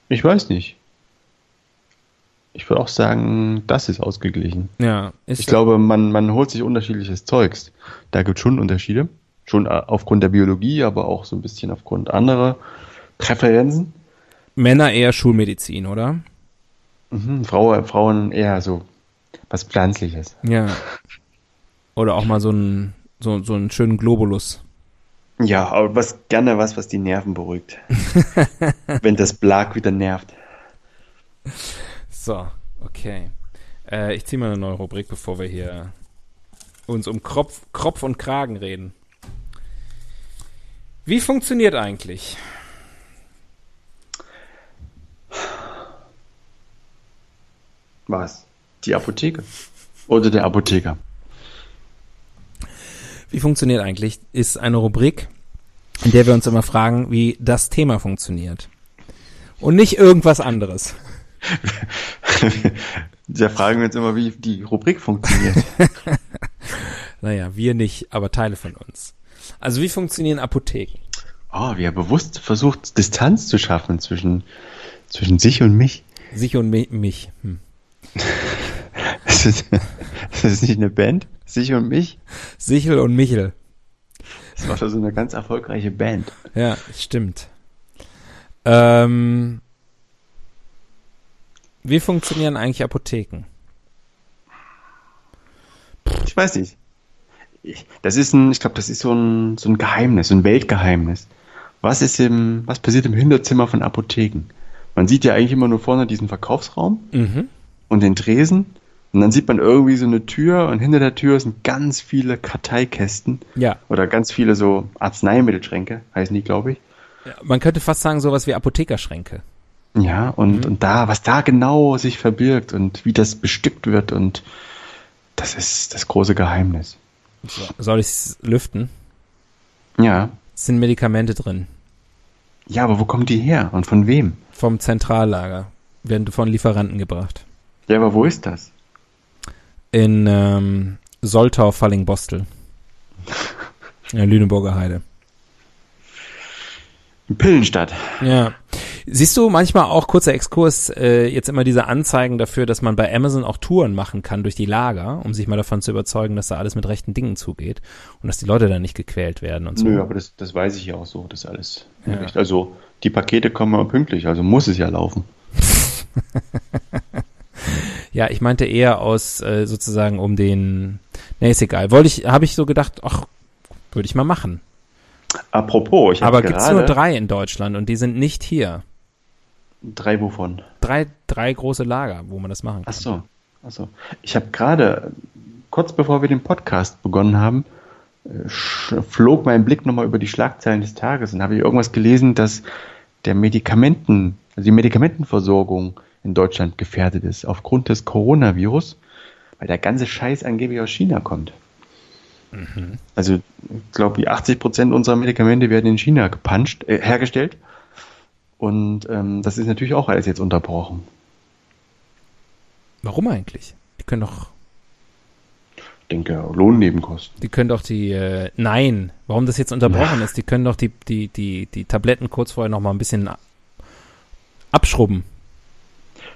ich weiß nicht. Ich würde auch sagen, das ist ausgeglichen. Ja, ist ich glaube, man, man holt sich unterschiedliches Zeugs. Da gibt es schon Unterschiede. Schon äh, aufgrund der Biologie, aber auch so ein bisschen aufgrund anderer Präferenzen. Männer eher Schulmedizin, oder? Mhm, Frau, Frauen eher so was Pflanzliches. Ja. Oder auch mal so einen, so, so einen schönen Globulus. Ja, aber was gerne was, was die Nerven beruhigt. (laughs) Wenn das Blag wieder nervt. So, okay. Äh, ich ziehe mal eine neue Rubrik, bevor wir hier uns um Kropf, Kropf und Kragen reden. Wie funktioniert eigentlich? Was? Die Apotheke. Oder der Apotheker. Wie funktioniert eigentlich? Ist eine Rubrik, in der wir uns immer fragen, wie das Thema funktioniert. Und nicht irgendwas anderes. (laughs) da fragen wir uns immer, wie die Rubrik funktioniert. (laughs) naja, wir nicht, aber Teile von uns. Also wie funktionieren Apotheken? Oh, wie er bewusst versucht, Distanz zu schaffen zwischen, zwischen sich und mich. Sich und mi mich. Hm. (laughs) Das ist, (laughs) das ist nicht eine Band? Sichel und mich? Sichel und Michel. Das war doch so eine ganz erfolgreiche Band. Ja, stimmt. Ähm, wie funktionieren eigentlich Apotheken? Ich weiß nicht. das ist ein, ich glaube, das ist so ein, so ein Geheimnis, so ein Weltgeheimnis. Was ist im, was passiert im Hinterzimmer von Apotheken? Man sieht ja eigentlich immer nur vorne diesen Verkaufsraum mhm. und den Tresen und dann sieht man irgendwie so eine Tür und hinter der Tür sind ganz viele Karteikästen. Ja. Oder ganz viele so Arzneimittelschränke, heißen die, glaube ich. Ja, man könnte fast sagen, sowas wie Apothekerschränke. Ja, und, mhm. und da, was da genau sich verbirgt und wie das bestückt wird und das ist das große Geheimnis. So, soll ich es lüften? Ja. Es sind Medikamente drin. Ja, aber wo kommen die her und von wem? Vom Zentrallager. Werden von Lieferanten gebracht. Ja, aber wo ist das? In ähm, Soltau, Falling-Bostel. In (laughs) der Lüneburger Heide. In Pillenstadt. Ja. Siehst du manchmal auch, kurzer Exkurs, äh, jetzt immer diese Anzeigen dafür, dass man bei Amazon auch Touren machen kann durch die Lager, um sich mal davon zu überzeugen, dass da alles mit rechten Dingen zugeht und dass die Leute dann nicht gequält werden und so. Nö, aber das, das weiß ich ja auch so, das alles. Ja. Also die Pakete kommen immer pünktlich, also muss es ja laufen. (laughs) Ja, ich meinte eher aus äh, sozusagen um den. Nee, ist egal. Wollte ich, habe ich so gedacht, ach, würde ich mal machen. Apropos, ich habe Aber gibt's nur drei in Deutschland und die sind nicht hier. Drei wovon? Drei, drei große Lager, wo man das machen kann. Ach so, ach so. Ich habe gerade, kurz bevor wir den Podcast begonnen haben, äh, flog mein Blick nochmal über die Schlagzeilen des Tages und habe ich irgendwas gelesen, dass der Medikamenten, also die Medikamentenversorgung in Deutschland gefährdet ist, aufgrund des Coronavirus, weil der ganze Scheiß angeblich aus China kommt. Mhm. Also, ich glaube, 80 Prozent unserer Medikamente werden in China gepanscht, äh, hergestellt. Und ähm, das ist natürlich auch alles jetzt unterbrochen. Warum eigentlich? Die können doch. Ich denke, Lohnnebenkosten. Die können doch die. Äh, nein, warum das jetzt unterbrochen ja. ist, die können doch die, die, die, die Tabletten kurz vorher noch mal ein bisschen abschrubben.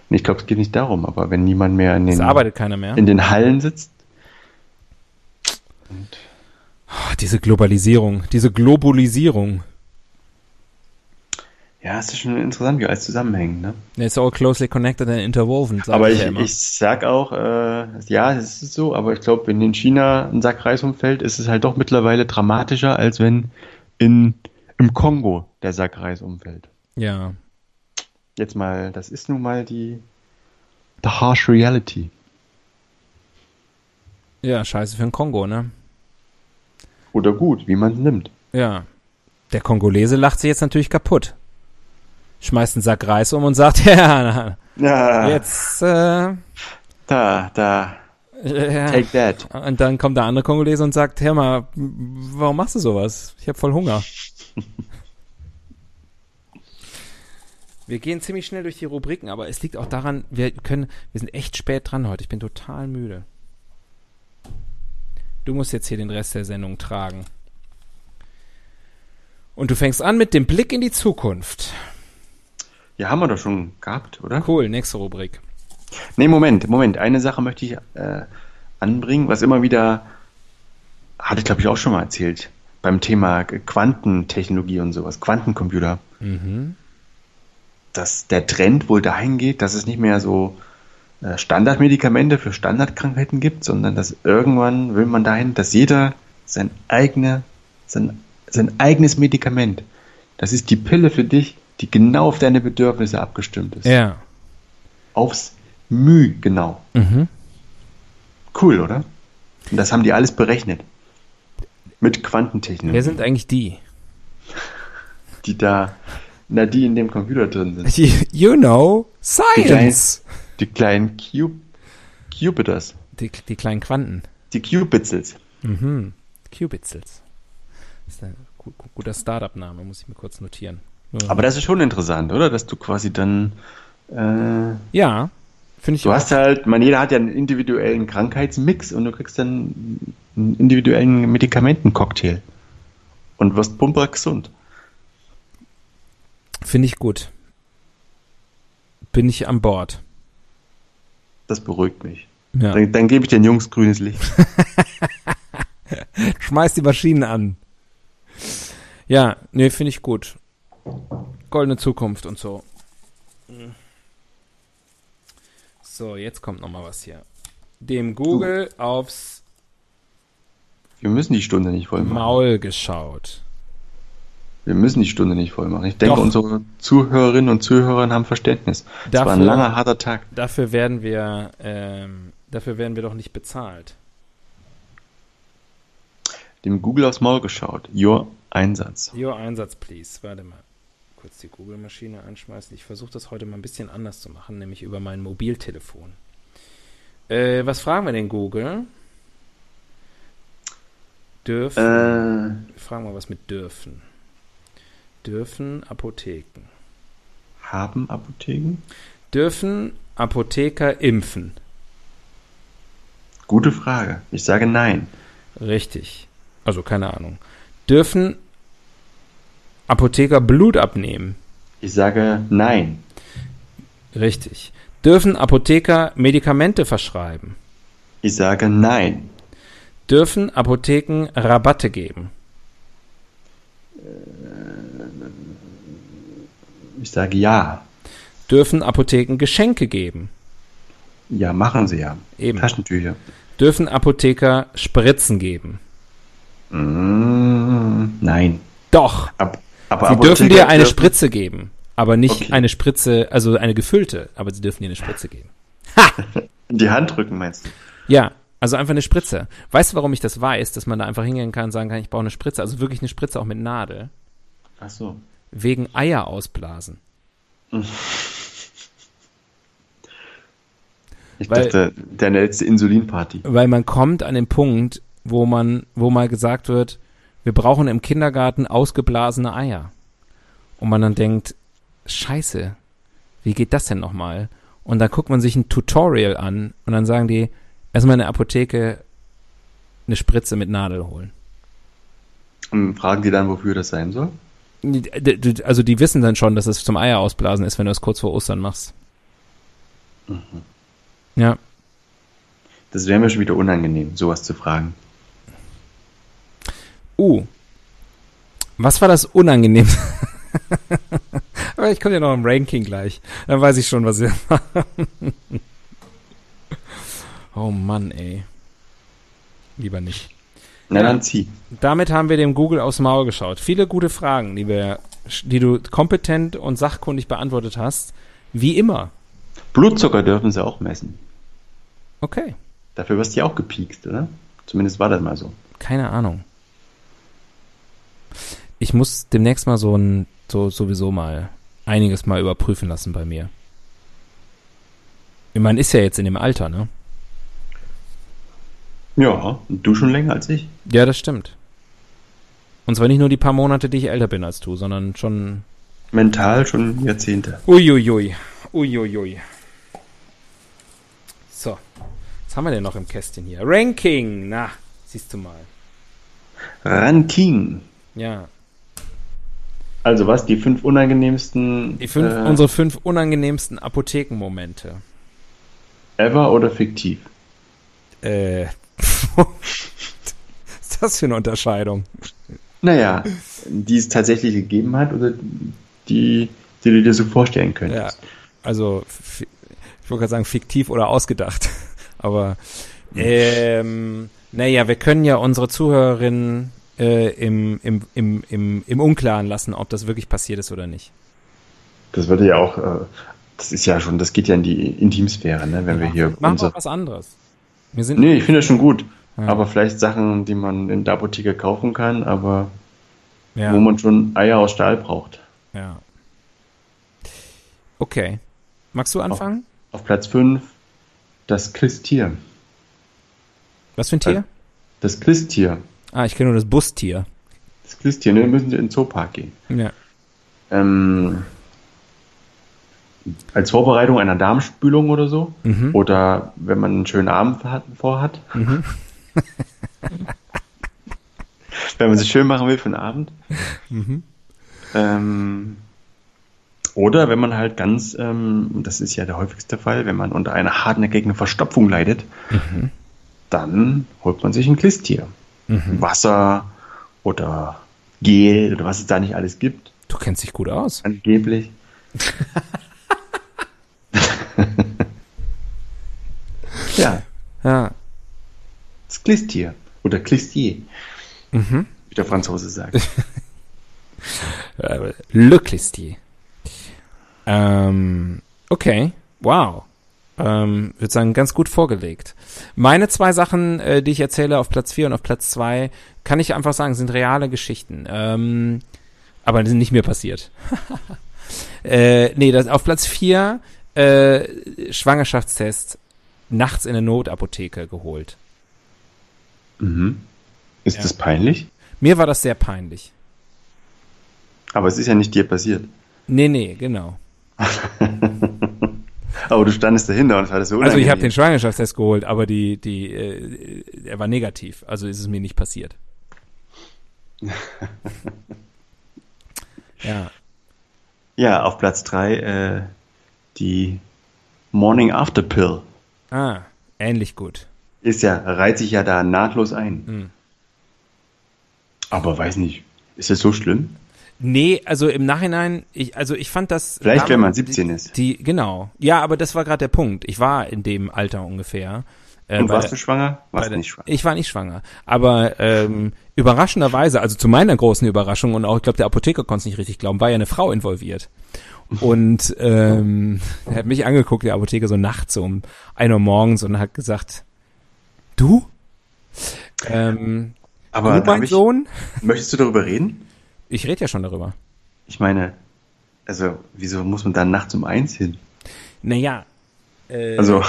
Ich glaube, es geht nicht darum, aber wenn niemand mehr in den, mehr. in den Hallen sitzt. Oh, diese Globalisierung, diese Globalisierung. Ja, es ist schon interessant, wie alles zusammenhängt, ne? It's all closely connected and interwoven. Aber ich, ich, ich sag auch, äh, ja, es ist so, aber ich glaube, wenn in China ein Sack Reis umfällt, ist es halt doch mittlerweile dramatischer, als wenn in, im Kongo der Sack Reis umfällt. Ja. Jetzt mal, das ist nun mal die the harsh reality. Ja, scheiße für den Kongo, ne? Oder gut, wie man es nimmt. Ja. Der Kongolese lacht sich jetzt natürlich kaputt schmeißt einen Sack Reis um und sagt, (laughs) ja, ja. jetzt äh, da, da. Ja. Take that. Und dann kommt der andere Kongolese und sagt, hör mal, warum machst du sowas? Ich habe voll Hunger. (laughs) wir gehen ziemlich schnell durch die Rubriken, aber es liegt auch daran, wir können, wir sind echt spät dran heute. Ich bin total müde. Du musst jetzt hier den Rest der Sendung tragen. Und du fängst an mit dem Blick in die Zukunft. Ja, haben wir doch schon gehabt, oder? Cool, nächste Rubrik. Nee, Moment, Moment. Eine Sache möchte ich äh, anbringen, was immer wieder, hatte ich glaube ich auch schon mal erzählt, beim Thema Quantentechnologie und sowas, Quantencomputer. Mhm. Dass der Trend wohl dahin geht, dass es nicht mehr so äh, Standardmedikamente für Standardkrankheiten gibt, sondern dass irgendwann will man dahin, dass jeder sein, eigene, sein, sein eigenes Medikament, das ist die Pille für dich, die genau auf deine Bedürfnisse abgestimmt ist. Ja. Aufs Müh genau. Mhm. Cool, oder? Und das haben die alles berechnet. Mit Quantentechnik. Wer sind eigentlich die? Die da, na, die in dem Computer drin sind. You know, Science. Die kleinen, die kleinen Cubiters. Die, die kleinen Quanten. Die Cubitzels. Mhm. Cubitzels. Das ist ein guter Startup-Name, muss ich mir kurz notieren. Aber das ist schon interessant, oder? Dass du quasi dann. Äh, ja, finde ich. Du auch. hast halt, man, jeder hat ja einen individuellen Krankheitsmix und du kriegst dann einen individuellen Medikamentencocktail und wirst pumper gesund. Finde ich gut. Bin ich an Bord. Das beruhigt mich. Ja. Dann, dann gebe ich den Jungs grünes Licht. (laughs) Schmeiß die Maschinen an. Ja, nee, finde ich gut. Goldene Zukunft und so. So, jetzt kommt noch mal was hier. Dem Google du. aufs Wir müssen die Stunde nicht voll machen. Maul geschaut. Wir müssen die Stunde nicht voll machen. Ich denke, Doch. unsere Zuhörerinnen und Zuhörer haben Verständnis. Das dafür, war ein langer, harter Tag. Dafür werden wir, ähm, dafür werden wir doch nicht bezahlt. Dem Google aufs Maul geschaut. Your Einsatz. Your Einsatz, please. Warte mal kurz die Google-Maschine anschmeißen. Ich versuche das heute mal ein bisschen anders zu machen, nämlich über mein Mobiltelefon. Äh, was fragen wir denn Google? Dürfen. Äh, wir fragen mal was mit dürfen. Dürfen Apotheken. Haben Apotheken? Dürfen Apotheker impfen? Gute Frage. Ich sage nein. Richtig. Also keine Ahnung. Dürfen Apotheker Blut abnehmen? Ich sage nein. Richtig. Dürfen Apotheker Medikamente verschreiben? Ich sage nein. Dürfen Apotheken Rabatte geben? Ich sage ja. Dürfen Apotheken Geschenke geben? Ja, machen sie ja. Eben. Taschentücher. Dürfen Apotheker Spritzen geben? Mm, nein. Doch. Ab aber sie dürfen dir eine Spritze geben, aber nicht okay. eine Spritze, also eine gefüllte, aber sie dürfen dir eine Spritze geben. Ha! (laughs) Die Hand drücken, meinst du? Ja, also einfach eine Spritze. Weißt du, warum ich das weiß, dass man da einfach hingehen kann und sagen kann, ich brauche eine Spritze, also wirklich eine Spritze auch mit Nadel? Ach so. Wegen Eier ausblasen. Ich weil, dachte, der letzte Insulinparty. Weil man kommt an den Punkt, wo man, wo mal gesagt wird, wir brauchen im Kindergarten ausgeblasene Eier. Und man dann denkt, scheiße, wie geht das denn nochmal? Und dann guckt man sich ein Tutorial an und dann sagen die, erstmal in der Apotheke eine Spritze mit Nadel holen. Und fragen die dann, wofür das sein soll? Also die wissen dann schon, dass es zum Eier ausblasen ist, wenn du es kurz vor Ostern machst. Mhm. Ja. Das wäre mir schon wieder unangenehm, sowas zu fragen. Uh. Was war das unangenehm? (laughs) Aber ich komme ja noch im Ranking gleich. Dann weiß ich schon, was wir machen. (laughs) oh Mann, ey. Lieber nicht. Na dann zieh. Damit haben wir dem Google aufs Maul geschaut. Viele gute Fragen, die, wir, die du kompetent und sachkundig beantwortet hast. Wie immer. Blutzucker dürfen sie auch messen. Okay. Dafür wirst du ja auch gepiekst, oder? Zumindest war das mal so. Keine Ahnung. Ich muss demnächst mal so ein, so sowieso mal einiges mal überprüfen lassen bei mir. Meine, ist ja jetzt in dem Alter, ne? Ja, du schon länger als ich. Ja, das stimmt. Und zwar nicht nur die paar Monate, die ich älter bin als du, sondern schon. Mental schon Jahrzehnte. Uiuiui. Uiuiui. So. Was haben wir denn noch im Kästchen hier? Ranking. Na, siehst du mal. Ranking. Ja. Also was, die fünf unangenehmsten... Die fünf, äh, unsere fünf unangenehmsten Apothekenmomente. Ever oder fiktiv? Äh, was ist das für eine Unterscheidung? Naja, die es tatsächlich gegeben hat oder die, die du dir so vorstellen könntest. Ja, also ich wollte gerade sagen fiktiv oder ausgedacht, (laughs) aber ähm, naja, wir können ja unsere Zuhörerinnen äh, im, im, im, im, im Unklaren lassen, ob das wirklich passiert ist oder nicht. Das würde ja auch, äh, das ist ja schon, das geht ja in die Intimsphäre, ne, wenn ja, wir hier. Machen wir was anderes. Wir sind nee, ich finde das schon gut. Ja. Aber vielleicht Sachen, die man in der Apotheke kaufen kann, aber ja. wo man schon Eier aus Stahl braucht. Ja. Okay. Magst du anfangen? Auf, auf Platz 5 das Christier. Was für ein Tier? Äh, das Christier. Ah, ich kenne nur das Bustier. Das Christier, ne? Müssen Sie in den Zoopark gehen. Ja. Ähm, als Vorbereitung einer Darmspülung oder so. Mhm. Oder wenn man einen schönen Abend vorhat. Mhm. Wenn man sich schön machen will für einen Abend. Mhm. Ähm, oder wenn man halt ganz, ähm, das ist ja der häufigste Fall, wenn man unter einer hartnäckigen Verstopfung leidet, mhm. dann holt man sich ein Klistier. Mhm. Wasser oder Gel oder was es da nicht alles gibt. Du kennst dich gut aus. Angeblich. (laughs) ja. Ja. Das Klistier. Oder Klistier. Mhm. Wie der Franzose sagt. (laughs) Äh, Le Klistier. Ähm, okay. Wow. Ähm, würde sagen, ganz gut vorgelegt. Meine zwei Sachen, äh, die ich erzähle auf Platz 4 und auf Platz 2, kann ich einfach sagen, sind reale Geschichten. Ähm, aber die sind nicht mir passiert. (laughs) äh, nee, das, auf Platz 4 äh, Schwangerschaftstest nachts in der Notapotheke geholt. Mhm. Ist ja. das peinlich? Mir war das sehr peinlich. Aber es ist ja nicht dir passiert. Nee, nee, genau. (laughs) aber du standest dahinter und das so unangenehm. Also ich habe den Schwangerschaftstest geholt, aber die, die, äh, er war negativ. Also ist es mir nicht passiert. (laughs) ja. Ja, auf Platz 3 äh, die Morning After Pill. Ah, ähnlich gut. Ist ja, reiht sich ja da nahtlos ein. Hm. Aber weiß nicht, ist das so schlimm? Nee, also im Nachhinein, ich, also ich fand das. Vielleicht, wenn man 17 die, ist. Die, genau. Ja, aber das war gerade der Punkt. Ich war in dem Alter ungefähr. Äh, Und warst du schwanger? Warst du nicht schwanger? Ich war nicht schwanger. Aber ähm, überraschenderweise, also zu meiner großen Überraschung und auch, ich glaube, der Apotheker konnte es nicht richtig glauben, war ja eine Frau involviert. Und ähm, (laughs) er hat mich angeguckt, der Apotheker, so nachts um ein Uhr morgens und hat gesagt, du? Ähm, aber du, mein ich, Sohn? Möchtest du darüber reden? Ich rede ja schon darüber. Ich meine, also, wieso muss man dann nachts um eins hin? Naja. Äh, also,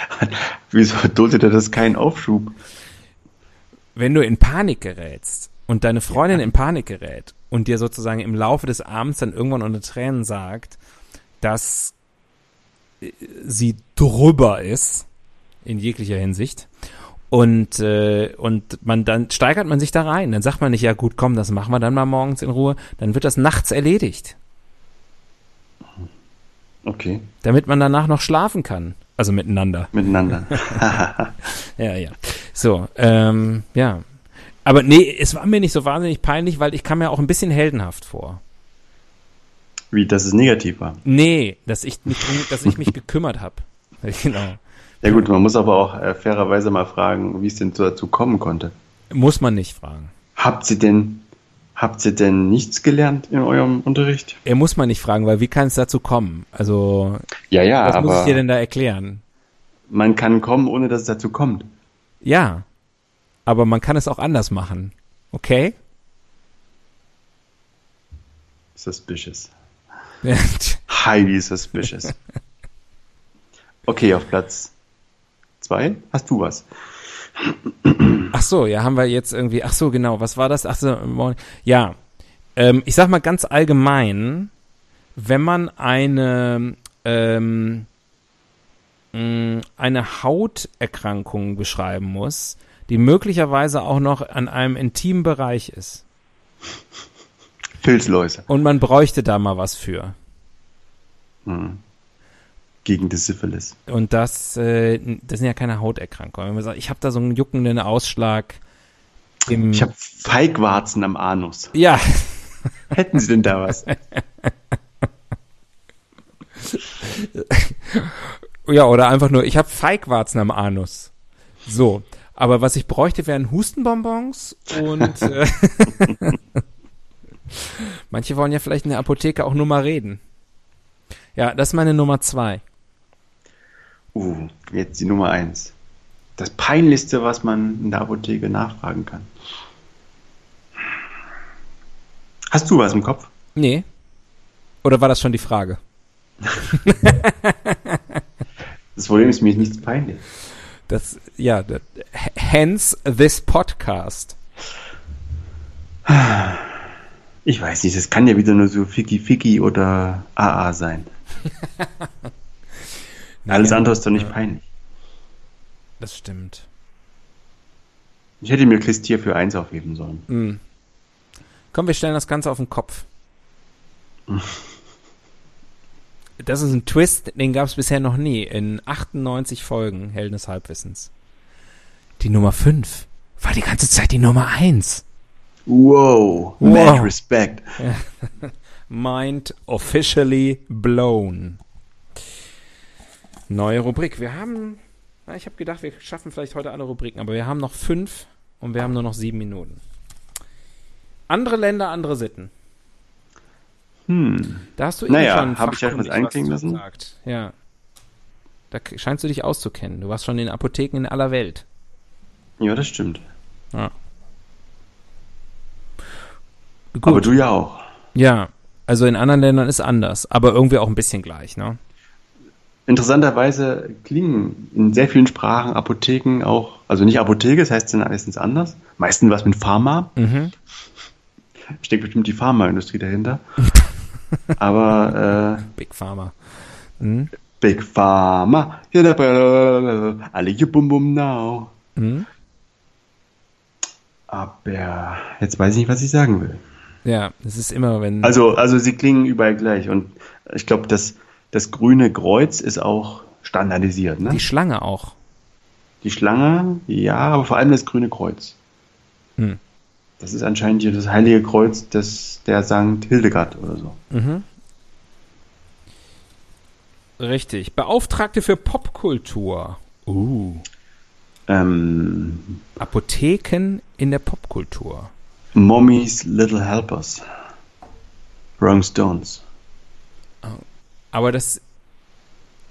(laughs) wieso duldet er das keinen Aufschub? wenn du in Panik gerätst und deine Freundin ja. in Panik gerät und dir sozusagen im Laufe des Abends dann irgendwann unter Tränen sagt, dass äh, sie drüber ist, in jeglicher Hinsicht, und, äh, und man dann steigert man sich da rein. Dann sagt man nicht, ja gut, komm, das machen wir dann mal morgens in Ruhe. Dann wird das nachts erledigt. Okay. Damit man danach noch schlafen kann. Also miteinander. Miteinander. (laughs) (laughs) ja, ja. So, ähm, ja. Aber nee, es war mir nicht so wahnsinnig peinlich, weil ich kam mir auch ein bisschen heldenhaft vor. Wie, dass es negativ war? Nee, dass ich mich, dass ich mich gekümmert habe. (laughs) Genau. Ja gut, man muss aber auch äh, fairerweise mal fragen, wie es denn dazu kommen konnte. Muss man nicht fragen. Habt ihr denn, habt ihr denn nichts gelernt in eurem Unterricht? Er muss man nicht fragen, weil wie kann es dazu kommen? Also, ja, ja, was muss ich dir denn da erklären? Man kann kommen, ohne dass es dazu kommt. Ja, aber man kann es auch anders machen. Okay? Suspicious. (laughs) Highly suspicious. (laughs) Okay, auf Platz zwei. Hast du was? Ach so, ja, haben wir jetzt irgendwie, ach so, genau, was war das? Ach so, ja, ähm, ich sag mal ganz allgemein, wenn man eine, ähm, eine Hauterkrankung beschreiben muss, die möglicherweise auch noch an einem intimen Bereich ist. Filzläuse. Und man bräuchte da mal was für. Hm gegen die Syphilis. Und das, äh, das sind ja keine Hauterkrankungen. Wenn man sagt, ich habe da so einen juckenden Ausschlag. Im ich habe Feigwarzen am Anus. Ja. (laughs) Hätten Sie denn da was? (laughs) ja, oder einfach nur, ich habe Feigwarzen am Anus. So. Aber was ich bräuchte, wären Hustenbonbons und äh, (laughs) manche wollen ja vielleicht in der Apotheke auch nur mal reden. Ja, das ist meine Nummer zwei. Uh, jetzt die Nummer eins. Das Peinlichste, was man in der Apotheke nachfragen kann. Hast du was im Kopf? Nee. Oder war das schon die Frage? (laughs) das Problem ist, mir ist nichts peinlich. Das, ja, das, hence this podcast. Ich weiß nicht, das kann ja wieder nur so Ficky Ficky oder AA sein. (laughs) Alles andere ist doch nicht peinlich. Das stimmt. Ich hätte mir Christier für eins aufheben sollen. Mm. Komm, wir stellen das Ganze auf den Kopf. (laughs) das ist ein Twist, den gab es bisher noch nie. In 98 Folgen Helden des Halbwissens. Die Nummer 5 war die ganze Zeit die Nummer 1. Wow, wow. mad respect. (laughs) Mind officially blown. Neue Rubrik. Wir haben, na, ich habe gedacht, wir schaffen vielleicht heute alle Rubriken, aber wir haben noch fünf und wir haben nur noch sieben Minuten. Andere Länder, andere Sitten. Hm. Da hast du naja, schon habe ich ja was einklingen lassen. Gesagt. Ja. Da scheinst du dich auszukennen. Du warst schon in Apotheken in aller Welt. Ja, das stimmt. Ja. Aber du ja auch. Ja, also in anderen Ländern ist anders, aber irgendwie auch ein bisschen gleich, ne? Interessanterweise klingen in sehr vielen Sprachen Apotheken auch, also nicht Apotheke, das heißt dann meistens anders. Meistens was mit Pharma. Mhm. Steckt bestimmt die Pharmaindustrie dahinter. (laughs) Aber äh, Big Pharma. Mhm. Big Pharma. Alle bum bum now. Mhm. Aber jetzt weiß ich nicht, was ich sagen will. Ja, es ist immer, wenn. Also, also sie klingen überall gleich. Und ich glaube, dass das grüne Kreuz ist auch standardisiert, ne? Die Schlange auch. Die Schlange, ja, aber vor allem das grüne Kreuz. Hm. Das ist anscheinend hier das heilige Kreuz des, der St. Hildegard oder so. Mhm. Richtig. Beauftragte für Popkultur. Uh. Ähm, Apotheken in der Popkultur. Mommy's Little Helpers. Rolling Stones. Aber das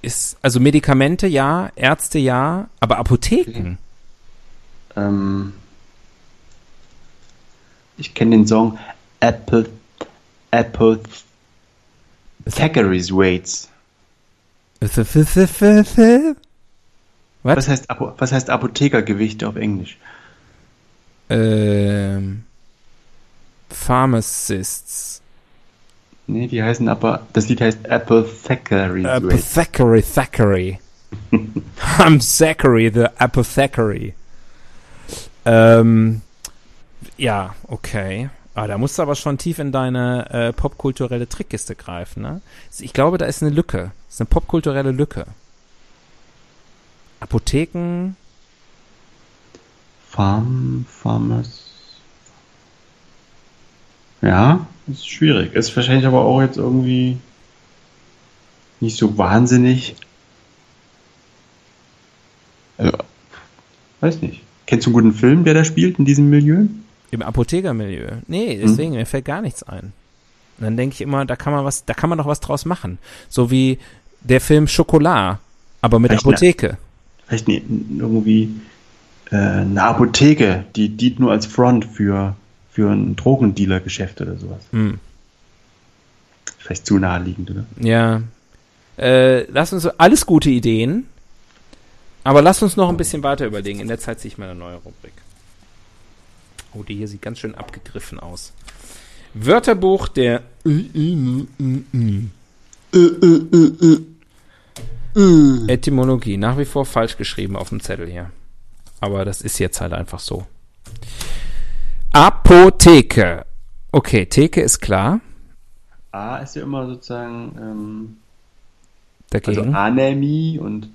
ist, also Medikamente ja, Ärzte ja, aber Apotheken. Ähm, ich kenne den Song Apple Apple Thackeray's Weights. Was? was heißt, was heißt Apothekergewichte auf Englisch? Ähm, Pharmacists. Nee, die heißen aber, das Lied heißt Apothecary. Apothecary, Thackeray. (laughs) I'm Zachary, the Apothecary. Ähm, ja, okay. Ah, da musst du aber schon tief in deine äh, popkulturelle Trickkiste greifen, ne? Ich glaube, da ist eine Lücke. Das ist eine popkulturelle Lücke. Apotheken. Farm, Farmers. Ja, ist schwierig. Ist wahrscheinlich aber auch jetzt irgendwie nicht so wahnsinnig. Also, weiß nicht. Kennst du einen guten Film, der da spielt in diesem Milieu? Im Apothekermilieu. Nee, deswegen, hm. mir fällt gar nichts ein. Und dann denke ich immer, da kann man was, da kann man doch was draus machen. So wie der Film Schokolade, aber mit vielleicht Apotheke. Ne, vielleicht ne, irgendwie äh, eine Apotheke, die dient nur als Front für, für ein Drogendealer-Geschäft oder sowas. Hm. Vielleicht zu naheliegend, oder? Ja. Äh, lass uns alles gute Ideen. Aber lass uns noch ein bisschen weiter überlegen. In der Zeit ziehe ich mal eine neue Rubrik. Oh, die hier sieht ganz schön abgegriffen aus. Wörterbuch der Etymologie. Nach wie vor falsch geschrieben auf dem Zettel hier. Aber das ist jetzt halt einfach so. Apotheke. Okay, Theke ist klar. A ist ja immer sozusagen ähm, dagegen. Also Anämie und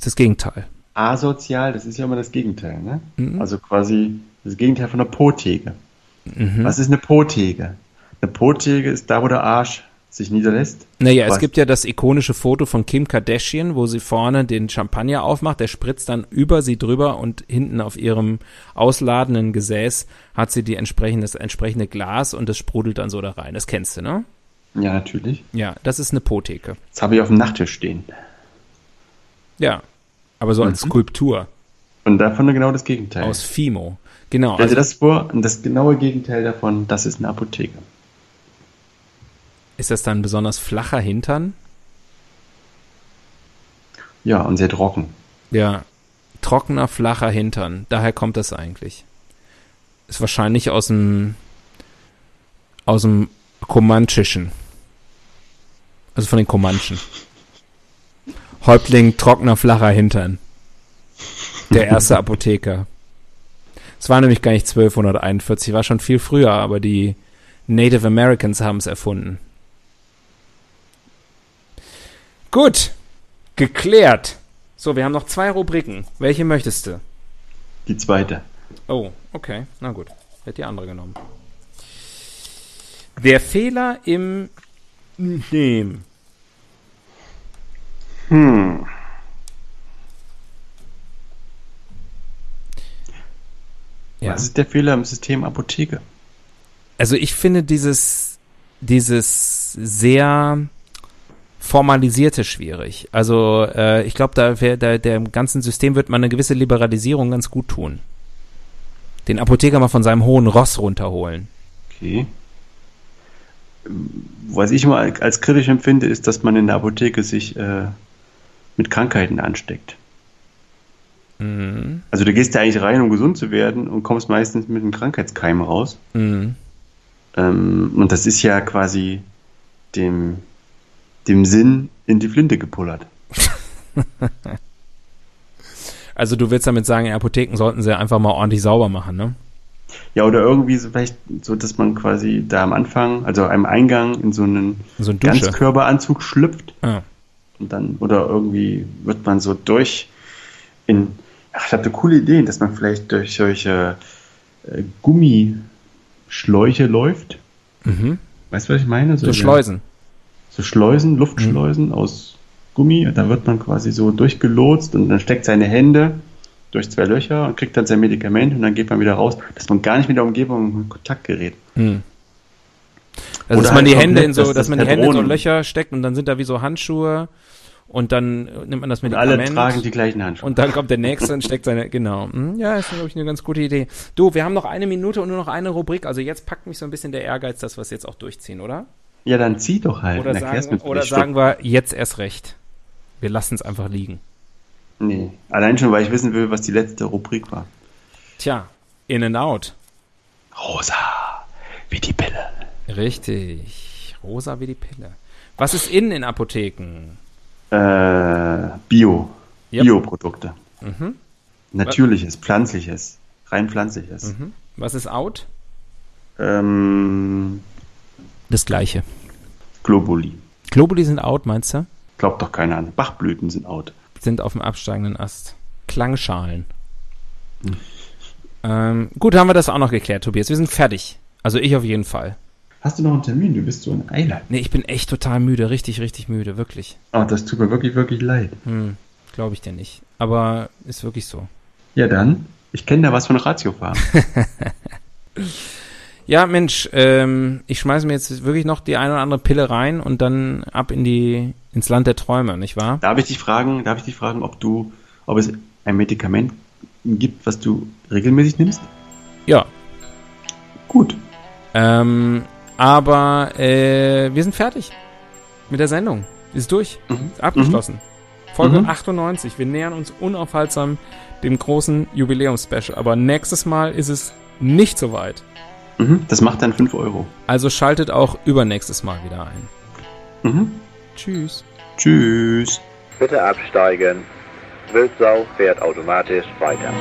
das Gegenteil. Asozial, das ist ja immer das Gegenteil, ne? Mhm. Also quasi das Gegenteil von einer Potheke. Mhm. Was ist eine Potheke? Eine Potheke ist da, wo der Arsch sich niederlässt. Naja, Was? es gibt ja das ikonische Foto von Kim Kardashian, wo sie vorne den Champagner aufmacht, der spritzt dann über sie drüber und hinten auf ihrem ausladenden Gesäß hat sie die entsprechende, das entsprechende Glas und das sprudelt dann so da rein. Das kennst du, ne? Ja, natürlich. Ja, das ist eine Potheke. Das habe ich auf dem Nachttisch stehen. Ja, aber so als mhm. Skulptur. Und davon genau das Gegenteil. Aus Fimo. Genau. Also, das vor, das genaue Gegenteil davon, das ist eine Apotheke. Ist das dann ein besonders flacher Hintern? Ja, und sehr trocken. Ja, trockener, flacher Hintern. Daher kommt das eigentlich. Ist wahrscheinlich aus dem aus dem Comanchischen. Also von den Comanchen. (laughs) Häuptling trockener, flacher Hintern. Der erste (laughs) Apotheker. Es war nämlich gar nicht 1241, war schon viel früher, aber die Native Americans haben es erfunden. Gut, geklärt. So, wir haben noch zwei Rubriken. Welche möchtest du? Die zweite. Oh, okay, na gut. Wird die andere genommen. Der Fehler im Nehmen. Hm. Ja. Was ist der Fehler im System Apotheke? Also ich finde dieses, dieses sehr formalisierte schwierig. Also äh, ich glaube, da, wär, da dem ganzen System wird man eine gewisse Liberalisierung ganz gut tun. Den Apotheker mal von seinem hohen Ross runterholen. Okay. Was ich immer als kritisch empfinde, ist, dass man in der Apotheke sich äh, mit Krankheiten ansteckt. Mhm. Also du gehst da eigentlich rein, um gesund zu werden und kommst meistens mit einem Krankheitskeim raus. Mhm. Ähm, und das ist ja quasi dem, dem Sinn in die Flinte gepullert. (laughs) also du willst damit sagen, Apotheken sollten sie einfach mal ordentlich sauber machen, ne? Ja, oder irgendwie so vielleicht so, dass man quasi da am Anfang, also einem Eingang in so einen so Ganzkörperanzug schlüpft. Ah. Und dann, oder irgendwie wird man so durch in, ach, ich habe eine coole Idee, dass man vielleicht durch solche äh, Gummischläuche läuft. Mhm. Weißt du, was ich meine? So, so Schleusen. So Schleusen, Luftschleusen mhm. aus Gummi. Und da wird man quasi so durchgelotst und dann steckt seine Hände durch zwei Löcher und kriegt dann sein Medikament und dann geht man wieder raus, dass man gar nicht mit der Umgebung in Kontakt gerät. Mhm. Also, dass man die Hände in so, dass, dass man die Hände in so Löcher steckt und dann sind da wie so Handschuhe und dann nimmt man das Medikament. Und alle tragen die gleichen Handschuhe. Und dann kommt der Nächste und steckt seine, genau. Hm, ja, ist, glaube ich, eine ganz gute Idee. Du, wir haben noch eine Minute und nur noch eine Rubrik. Also jetzt packt mich so ein bisschen der Ehrgeiz, dass wir es jetzt auch durchziehen, oder? Ja, dann zieh doch halt. Oder, sagen, oder sagen wir jetzt erst recht. Wir lassen es einfach liegen. Nee, allein schon, weil ich wissen will, was die letzte Rubrik war. Tja, In and Out. Rosa, wie die Pille. Richtig. Rosa wie die Pille. Was ist in in Apotheken? Äh, Bio. Yep. Bioprodukte. Mhm. Natürliches, pflanzliches. Rein pflanzliches. Mhm. Was ist out? Ähm, Das gleiche. Globuli. Globuli sind out, meinst du? Glaubt doch keiner an. Bachblüten sind out. Sind auf dem absteigenden Ast. Klangschalen. Ähm, gut, haben wir das auch noch geklärt, Tobias. Wir sind fertig. Also ich auf jeden Fall. Hast du noch einen Termin? Du bist so ein Eileid. Nee, ich bin echt total müde. Richtig, richtig müde. Wirklich. Oh, das tut mir wirklich, wirklich leid. Hm, Glaube ich dir nicht. Aber ist wirklich so. Ja, dann. Ich kenne da was von Ratiofarm. (laughs) Ja, Mensch, ähm, ich schmeiße mir jetzt wirklich noch die eine oder andere Pille rein und dann ab in die, ins Land der Träume, nicht wahr? darf ich dich fragen, darf ich dich fragen, ob du, ob es ein Medikament gibt, was du regelmäßig nimmst? Ja. Gut. Ähm, aber äh, wir sind fertig mit der Sendung. Ist durch. Mhm. Ist abgeschlossen. Folge Mhm. 98. Wir nähern uns unaufhaltsam dem großen Jubiläumsspecial. Aber nächstes Mal ist es nicht so weit. Mhm. Das macht dann 5 Euro. Also schaltet auch übernächstes Mal wieder ein. Mhm. Tschüss. Tschüss. Bitte absteigen. Wildsau fährt automatisch weiter.